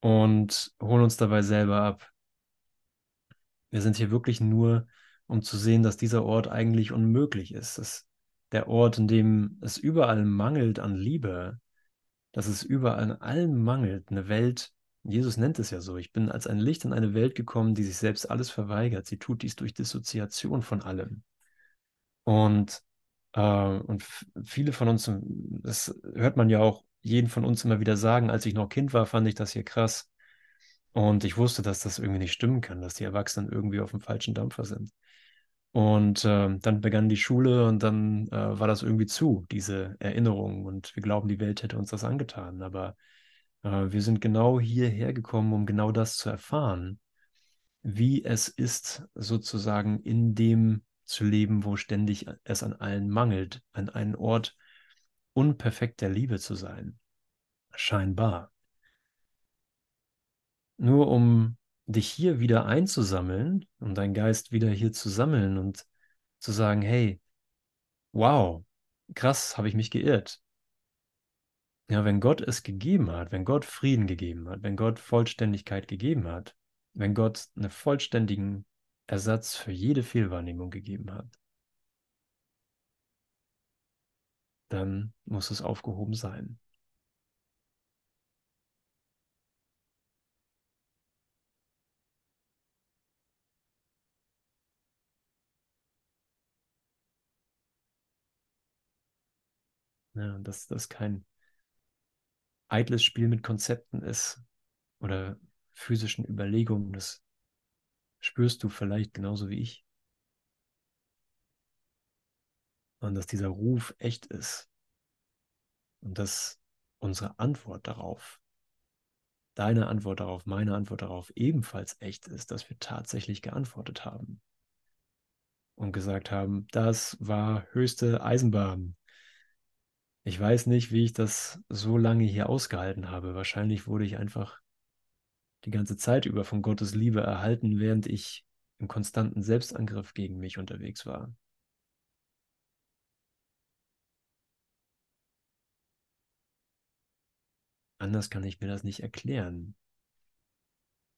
S1: und holen uns dabei selber ab. Wir sind hier wirklich nur, um zu sehen, dass dieser Ort eigentlich unmöglich ist. Dass der Ort, in dem es überall mangelt an Liebe, dass es überall an allem mangelt, eine Welt, Jesus nennt es ja so, ich bin als ein Licht in eine Welt gekommen, die sich selbst alles verweigert. Sie tut dies durch Dissoziation von allem. Und, äh, und viele von uns, das hört man ja auch jeden von uns immer wieder sagen, als ich noch Kind war, fand ich das hier krass. Und ich wusste, dass das irgendwie nicht stimmen kann, dass die Erwachsenen irgendwie auf dem falschen Dampfer sind. Und äh, dann begann die Schule und dann äh, war das irgendwie zu, diese Erinnerung. Und wir glauben, die Welt hätte uns das angetan. Aber äh, wir sind genau hierher gekommen, um genau das zu erfahren, wie es ist, sozusagen in dem zu leben, wo ständig es an allen mangelt, an einen Ort unperfekter Liebe zu sein. Scheinbar. Nur um dich hier wieder einzusammeln, um deinen Geist wieder hier zu sammeln und zu sagen, hey, wow, krass, habe ich mich geirrt. Ja, wenn Gott es gegeben hat, wenn Gott Frieden gegeben hat, wenn Gott Vollständigkeit gegeben hat, wenn Gott einen vollständigen Ersatz für jede Fehlwahrnehmung gegeben hat, dann muss es aufgehoben sein. Ja, dass das kein eitles Spiel mit Konzepten ist oder physischen Überlegungen, das spürst du vielleicht genauso wie ich. Und dass dieser Ruf echt ist. Und dass unsere Antwort darauf, deine Antwort darauf, meine Antwort darauf ebenfalls echt ist, dass wir tatsächlich geantwortet haben. Und gesagt haben, das war höchste Eisenbahn. Ich weiß nicht, wie ich das so lange hier ausgehalten habe. Wahrscheinlich wurde ich einfach die ganze Zeit über von Gottes Liebe erhalten, während ich im konstanten Selbstangriff gegen mich unterwegs war. Anders kann ich mir das nicht erklären.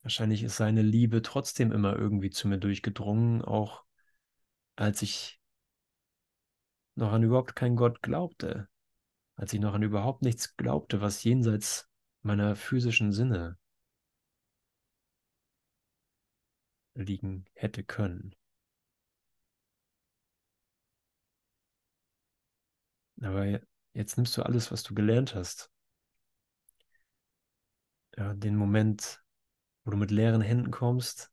S1: Wahrscheinlich ist seine Liebe trotzdem immer irgendwie zu mir durchgedrungen, auch als ich noch an überhaupt keinen Gott glaubte, als ich noch an überhaupt nichts glaubte, was jenseits meiner physischen Sinne liegen hätte können. Aber jetzt nimmst du alles, was du gelernt hast. Ja, den Moment, wo du mit leeren Händen kommst,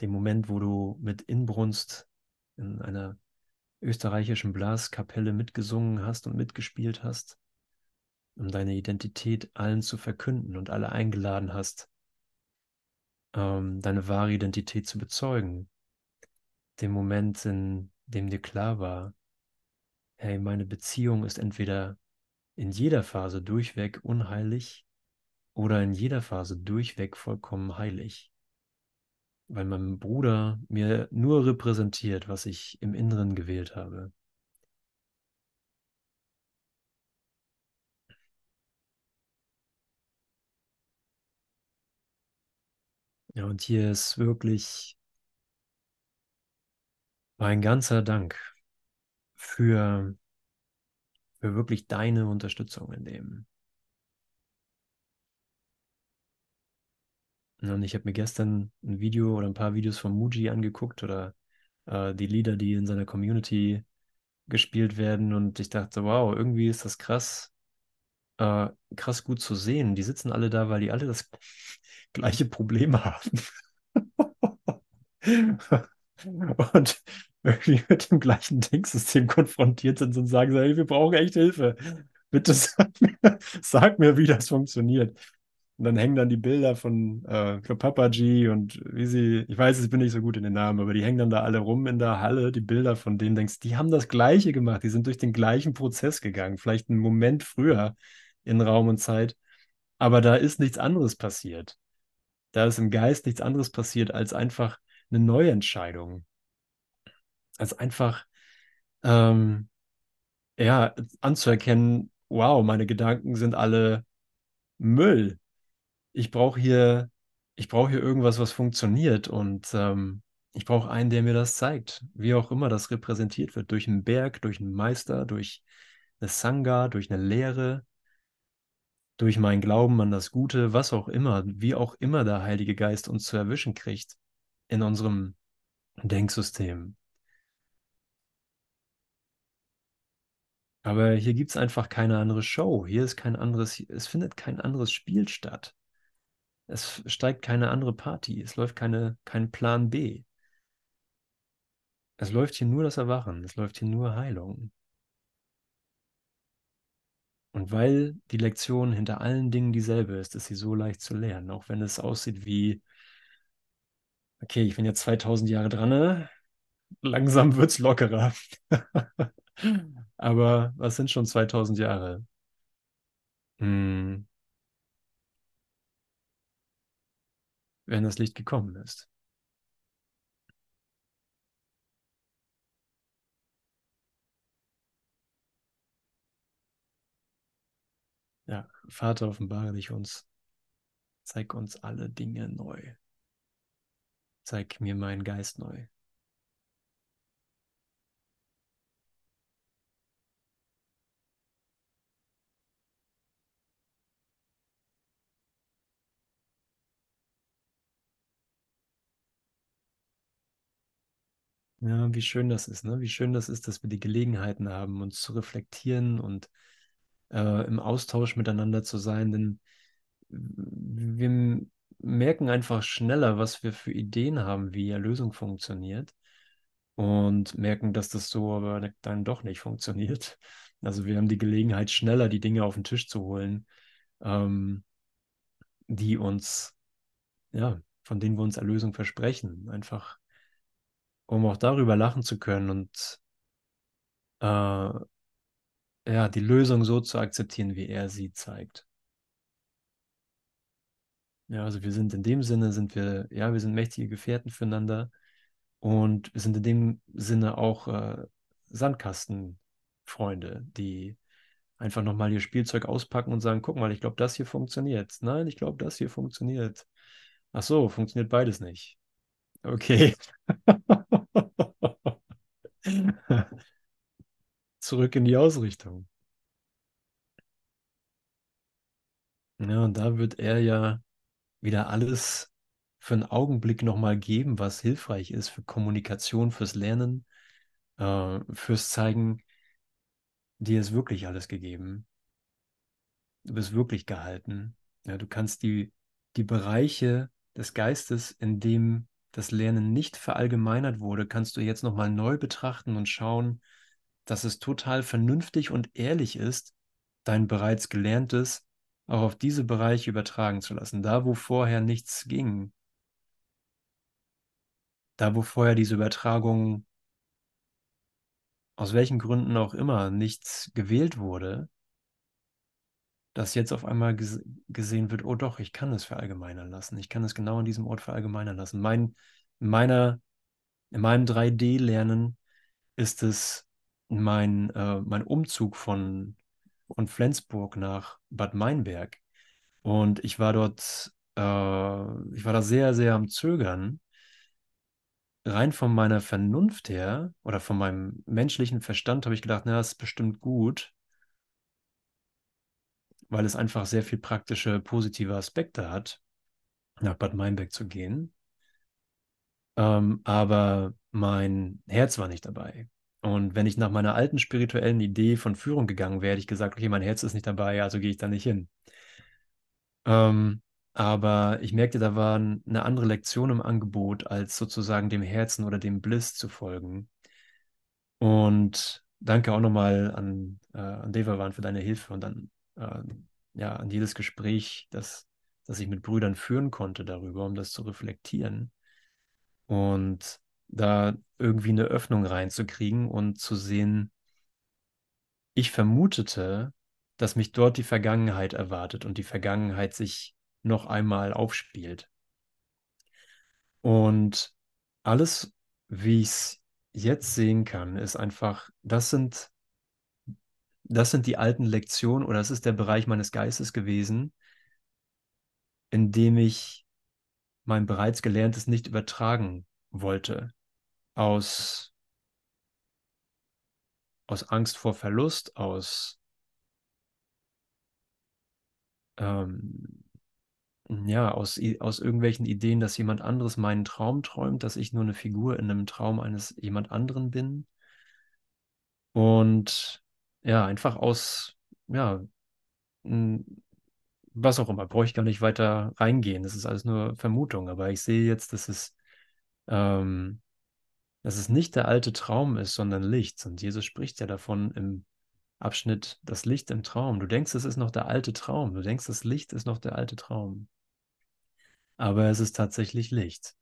S1: den Moment, wo du mit Inbrunst in einer österreichischen Blaskapelle mitgesungen hast und mitgespielt hast, um deine Identität allen zu verkünden und alle eingeladen hast, ähm, deine wahre Identität zu bezeugen. Den Moment, in dem dir klar war, hey, meine Beziehung ist entweder in jeder Phase durchweg unheilig oder in jeder Phase durchweg vollkommen heilig. Weil mein Bruder mir nur repräsentiert, was ich im Inneren gewählt habe. Ja, und hier ist wirklich mein ganzer Dank für, für wirklich deine Unterstützung in dem. Und ich habe mir gestern ein Video oder ein paar Videos von Muji angeguckt oder äh, die Lieder, die in seiner Community gespielt werden. Und ich dachte, wow, irgendwie ist das krass, äh, krass gut zu sehen. Die sitzen alle da, weil die alle das gleiche Problem haben. und irgendwie mit dem gleichen Denksystem konfrontiert sind und sagen, hey, wir brauchen echt Hilfe. Bitte sag mir, sag mir, wie das funktioniert. Und dann hängen dann die Bilder von äh, Papaji und wie sie, ich weiß, ich bin nicht so gut in den Namen, aber die hängen dann da alle rum in der Halle, die Bilder von denen, denkst, die haben das Gleiche gemacht, die sind durch den gleichen Prozess gegangen, vielleicht einen Moment früher in Raum und Zeit, aber da ist nichts anderes passiert. Da ist im Geist nichts anderes passiert als einfach eine Neuentscheidung. Als einfach, ähm, ja, anzuerkennen, wow, meine Gedanken sind alle Müll ich brauche hier, ich brauche hier irgendwas, was funktioniert und ähm, ich brauche einen, der mir das zeigt, wie auch immer das repräsentiert wird, durch einen Berg, durch einen Meister, durch eine Sangha, durch eine Lehre, durch meinen Glauben an das Gute, was auch immer, wie auch immer der Heilige Geist uns zu erwischen kriegt in unserem Denksystem. Aber hier gibt es einfach keine andere Show. Hier ist kein anderes, es findet kein anderes Spiel statt. Es steigt keine andere Party. Es läuft keine, kein Plan B. Es läuft hier nur das Erwachen. Es läuft hier nur Heilung. Und weil die Lektion hinter allen Dingen dieselbe ist, ist sie so leicht zu lernen, auch wenn es aussieht wie, okay, ich bin jetzt 2000 Jahre dran, ne? langsam wird es lockerer. Aber was sind schon 2000 Jahre? Hm, wenn das Licht gekommen ist. Ja, Vater, offenbare dich uns. Zeig uns alle Dinge neu. Zeig mir meinen Geist neu. Ja, wie schön das ist, ne? Wie schön das ist, dass wir die Gelegenheiten haben, uns zu reflektieren und äh, im Austausch miteinander zu sein, denn wir merken einfach schneller, was wir für Ideen haben, wie Erlösung funktioniert und merken, dass das so aber dann doch nicht funktioniert. Also wir haben die Gelegenheit, schneller die Dinge auf den Tisch zu holen, ähm, die uns, ja, von denen wir uns Erlösung versprechen. Einfach, um auch darüber lachen zu können und äh, ja, die Lösung so zu akzeptieren, wie er sie zeigt. Ja, also wir sind in dem Sinne, sind wir, ja, wir sind mächtige Gefährten füreinander und wir sind in dem Sinne auch äh, Sandkastenfreunde, die einfach nochmal ihr Spielzeug auspacken und sagen, guck mal, ich glaube, das hier funktioniert. Nein, ich glaube, das hier funktioniert. Ach so, funktioniert beides nicht. Okay. Zurück in die Ausrichtung. Ja, und da wird er ja wieder alles für einen Augenblick nochmal geben, was hilfreich ist für Kommunikation, fürs Lernen, äh, fürs Zeigen, dir ist wirklich alles gegeben. Du bist wirklich gehalten. Ja, du kannst die, die Bereiche des Geistes, in dem das Lernen nicht verallgemeinert wurde, kannst du jetzt nochmal neu betrachten und schauen, dass es total vernünftig und ehrlich ist, dein bereits Gelerntes auch auf diese Bereiche übertragen zu lassen. Da, wo vorher nichts ging. Da, wo vorher diese Übertragung aus welchen Gründen auch immer nichts gewählt wurde, dass jetzt auf einmal ges gesehen wird, oh doch, ich kann es verallgemeinern lassen. Ich kann es genau an diesem Ort verallgemeinern lassen. Mein, meiner, in meinem 3D-Lernen ist es mein, äh, mein Umzug von, von Flensburg nach Bad Meinberg. Und ich war dort, äh, ich war da sehr, sehr am Zögern. Rein von meiner Vernunft her oder von meinem menschlichen Verstand habe ich gedacht, na, das ist bestimmt gut, weil es einfach sehr viel praktische, positive Aspekte hat, nach Bad Meinberg zu gehen. Ähm, aber mein Herz war nicht dabei. Und wenn ich nach meiner alten spirituellen Idee von Führung gegangen wäre, hätte ich gesagt, okay, mein Herz ist nicht dabei, also gehe ich da nicht hin. Ähm, aber ich merkte, da war eine andere Lektion im Angebot, als sozusagen dem Herzen oder dem Bliss zu folgen. Und danke auch nochmal an, äh, an Devavan für deine Hilfe und an, äh, ja, an jedes Gespräch, das, das ich mit Brüdern führen konnte darüber, um das zu reflektieren. Und da irgendwie eine Öffnung reinzukriegen und zu sehen, ich vermutete, dass mich dort die Vergangenheit erwartet und die Vergangenheit sich noch einmal aufspielt. Und alles, wie ich es jetzt sehen kann, ist einfach, das sind, das sind die alten Lektionen oder das ist der Bereich meines Geistes gewesen, in dem ich mein bereits Gelerntes nicht übertragen wollte aus, aus Angst vor Verlust, aus, ähm, ja, aus, aus irgendwelchen Ideen, dass jemand anderes meinen Traum träumt, dass ich nur eine Figur in einem Traum eines jemand anderen bin. Und ja, einfach aus, ja, was auch immer, brauche ich gar nicht weiter reingehen. Das ist alles nur Vermutung, aber ich sehe jetzt, dass es ähm, dass es nicht der alte Traum ist, sondern Licht. Und Jesus spricht ja davon im Abschnitt das Licht im Traum. Du denkst, es ist noch der alte Traum. Du denkst, das Licht ist noch der alte Traum. Aber es ist tatsächlich Licht.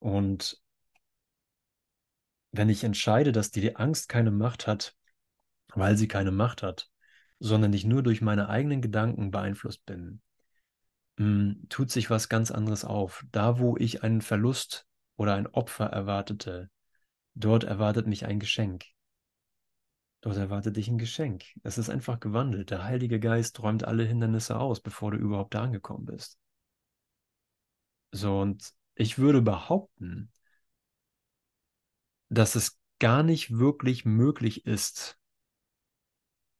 S1: Und wenn ich entscheide, dass die Angst keine Macht hat, weil sie keine Macht hat, sondern ich nur durch meine eigenen Gedanken beeinflusst bin, hm, tut sich was ganz anderes auf. Da, wo ich einen Verlust oder ein Opfer erwartete, dort erwartet mich ein Geschenk. Dort erwartet dich ein Geschenk. Es ist einfach gewandelt. Der Heilige Geist räumt alle Hindernisse aus, bevor du überhaupt da angekommen bist. So, und ich würde behaupten, dass es gar nicht wirklich möglich ist,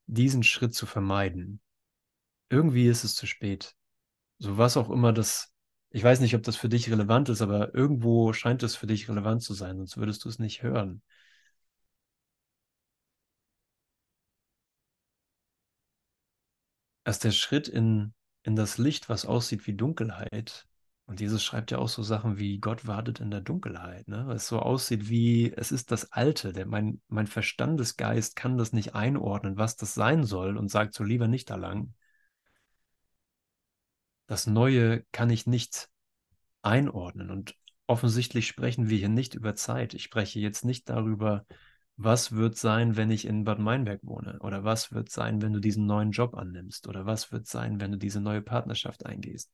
S1: diesen Schritt zu vermeiden. Irgendwie ist es zu spät. So was auch immer das, ich weiß nicht, ob das für dich relevant ist, aber irgendwo scheint es für dich relevant zu sein, sonst würdest du es nicht hören. Erst der Schritt in, in das Licht, was aussieht wie Dunkelheit, und Jesus schreibt ja auch so Sachen wie Gott wartet in der Dunkelheit, ne? Was so aussieht wie, es ist das Alte, der, mein, mein Verstandesgeist kann das nicht einordnen, was das sein soll und sagt so lieber nicht da lang. Das Neue kann ich nicht einordnen und offensichtlich sprechen wir hier nicht über Zeit. Ich spreche jetzt nicht darüber, was wird sein, wenn ich in Bad Meinberg wohne? Oder was wird sein, wenn du diesen neuen Job annimmst? Oder was wird sein, wenn du diese neue Partnerschaft eingehst?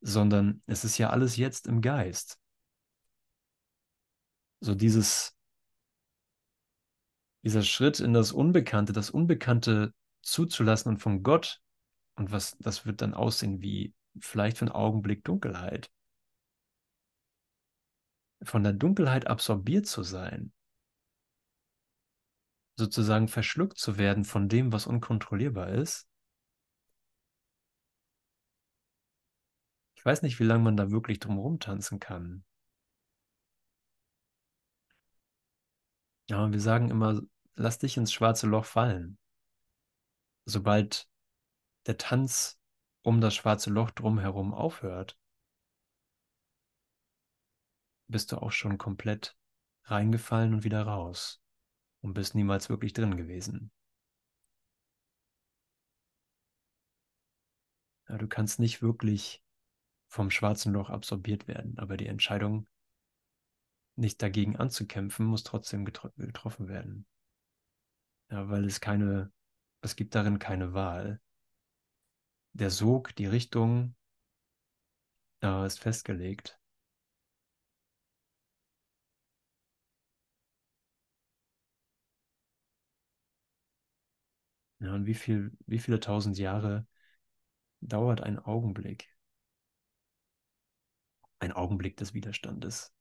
S1: sondern es ist ja alles jetzt im Geist. So dieses, dieser Schritt in das Unbekannte, das Unbekannte zuzulassen und von Gott, und was, das wird dann aussehen wie vielleicht für einen Augenblick Dunkelheit. Von der Dunkelheit absorbiert zu sein, sozusagen verschluckt zu werden von dem, was unkontrollierbar ist, Ich weiß nicht, wie lange man da wirklich drumherum tanzen kann. Ja, wir sagen immer, lass dich ins schwarze Loch fallen. Sobald der Tanz um das schwarze Loch drumherum aufhört, bist du auch schon komplett reingefallen und wieder raus und bist niemals wirklich drin gewesen. Ja, du kannst nicht wirklich vom schwarzen Loch absorbiert werden. Aber die Entscheidung, nicht dagegen anzukämpfen, muss trotzdem getro getroffen werden. Ja, weil es keine, es gibt darin keine Wahl. Der Sog, die Richtung äh, ist festgelegt. Ja, und wie viel, wie viele tausend Jahre dauert ein Augenblick? ein Augenblick des Widerstandes.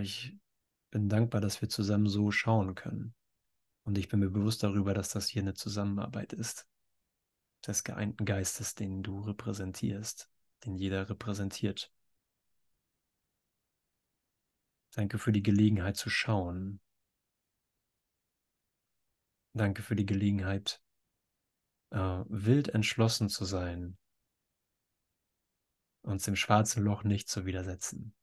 S1: Ich bin dankbar, dass wir zusammen so schauen können. Und ich bin mir bewusst darüber, dass das hier eine Zusammenarbeit ist. Des geeinten Geistes, den du repräsentierst, den jeder repräsentiert. Danke für die Gelegenheit zu schauen, Danke für die Gelegenheit, äh, wild entschlossen zu sein, uns dem schwarzen Loch nicht zu widersetzen.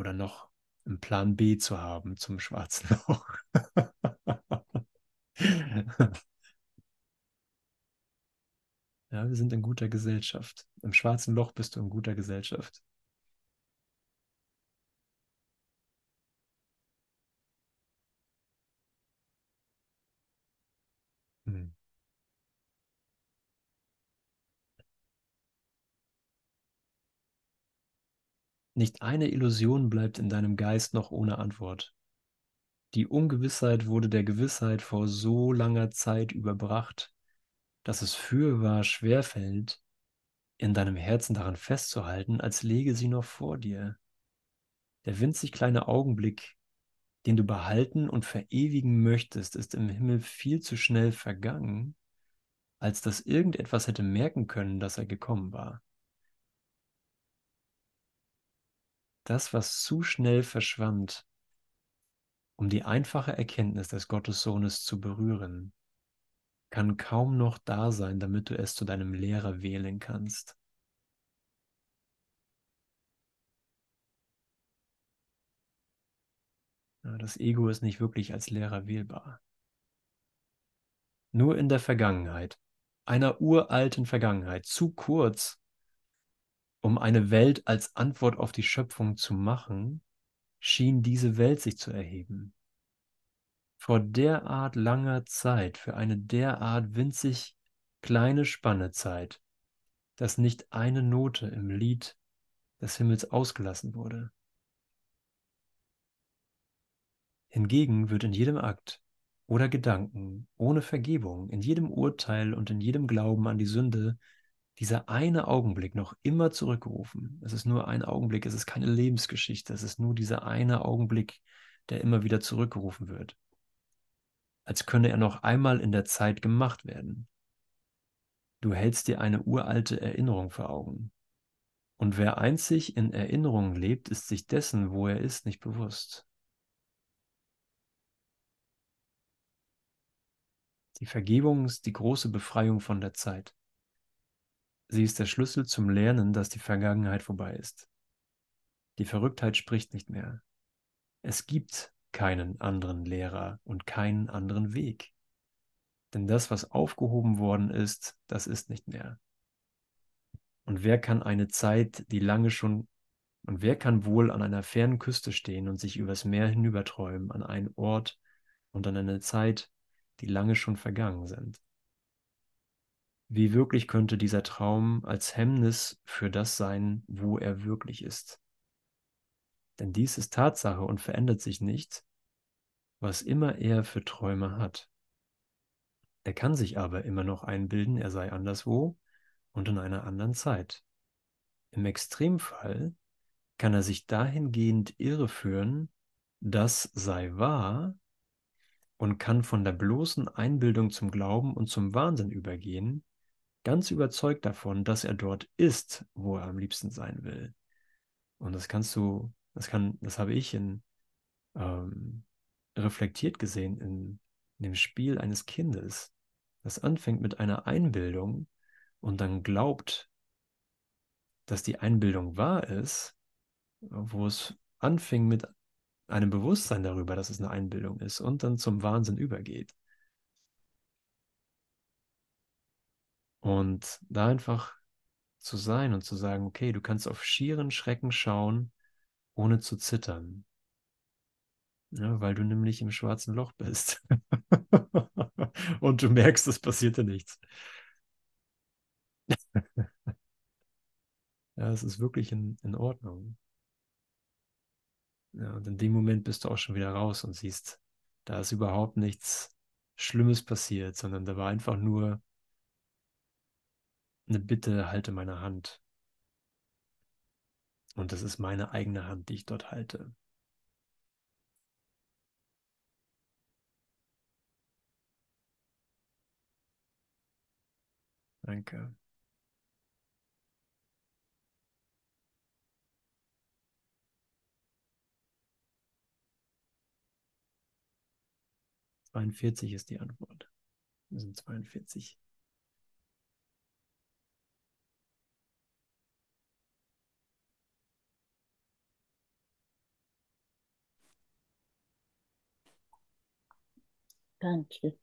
S1: Oder noch einen Plan B zu haben zum schwarzen Loch. ja, wir sind in guter Gesellschaft. Im schwarzen Loch bist du in guter Gesellschaft. Nicht eine Illusion bleibt in deinem Geist noch ohne Antwort. Die Ungewissheit wurde der Gewissheit vor so langer Zeit überbracht, dass es fürwahr schwerfällt, in deinem Herzen daran festzuhalten, als lege sie noch vor dir. Der winzig kleine Augenblick, den du behalten und verewigen möchtest, ist im Himmel viel zu schnell vergangen, als dass irgendetwas hätte merken können, dass er gekommen war. Das, was zu schnell verschwand, um die einfache Erkenntnis des Gottessohnes zu berühren, kann kaum noch da sein, damit du es zu deinem Lehrer wählen kannst. Das Ego ist nicht wirklich als Lehrer wählbar. Nur in der Vergangenheit, einer uralten Vergangenheit, zu kurz, um eine Welt als Antwort auf die Schöpfung zu machen, schien diese Welt sich zu erheben. Vor derart langer Zeit, für eine derart winzig kleine Spanne Zeit, dass nicht eine Note im Lied des Himmels ausgelassen wurde. Hingegen wird in jedem Akt oder Gedanken ohne Vergebung, in jedem Urteil und in jedem Glauben an die Sünde dieser eine Augenblick noch immer zurückgerufen. Es ist nur ein Augenblick, es ist keine Lebensgeschichte, es ist nur dieser eine Augenblick, der immer wieder zurückgerufen wird. Als könne er noch einmal in der Zeit gemacht werden. Du hältst dir eine uralte Erinnerung vor Augen. Und wer einzig in Erinnerungen lebt, ist sich dessen, wo er ist, nicht bewusst. Die Vergebung ist die große Befreiung von der Zeit. Sie ist der Schlüssel zum Lernen, dass die Vergangenheit vorbei ist. Die Verrücktheit spricht nicht mehr. Es gibt keinen anderen Lehrer und keinen anderen Weg. Denn das, was aufgehoben worden ist, das ist nicht mehr. Und wer kann eine Zeit, die lange schon, und wer kann wohl an einer fernen Küste stehen und sich übers Meer hinüberträumen, an einen Ort und an eine Zeit, die lange schon vergangen sind. Wie wirklich könnte dieser Traum als Hemmnis für das sein, wo er wirklich ist? Denn dies ist Tatsache und verändert sich nicht, was immer er für Träume hat. Er kann sich aber immer noch einbilden, er sei anderswo und in einer anderen Zeit. Im Extremfall kann er sich dahingehend irreführen, das sei wahr, und kann von der bloßen Einbildung zum Glauben und zum Wahnsinn übergehen, ganz überzeugt davon, dass er dort ist, wo er am liebsten sein will. Und das kannst du, das kann, das habe ich in ähm, reflektiert gesehen in, in dem Spiel eines Kindes, das anfängt mit einer Einbildung und dann glaubt, dass die Einbildung wahr ist, wo es anfing mit einem Bewusstsein darüber, dass es eine Einbildung ist und dann zum Wahnsinn übergeht. Und da einfach zu sein und zu sagen, okay, du kannst auf schieren Schrecken schauen, ohne zu zittern. Ja, weil du nämlich im schwarzen Loch bist. und du merkst, es passierte nichts. ja, es ist wirklich in, in Ordnung. Ja, und in dem Moment bist du auch schon wieder raus und siehst, da ist überhaupt nichts Schlimmes passiert, sondern da war einfach nur eine Bitte, halte meine Hand. Und das ist meine eigene Hand, die ich dort halte. Danke. 42 ist die Antwort. Das sind 42.
S3: Danke.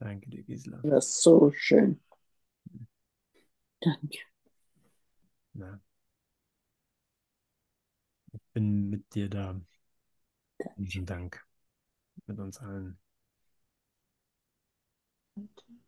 S1: Danke dir, Gisela.
S3: Das ist so schön. Danke.
S1: Ja. Ich bin mit dir da. Vielen Dank mit uns allen.
S3: Danke.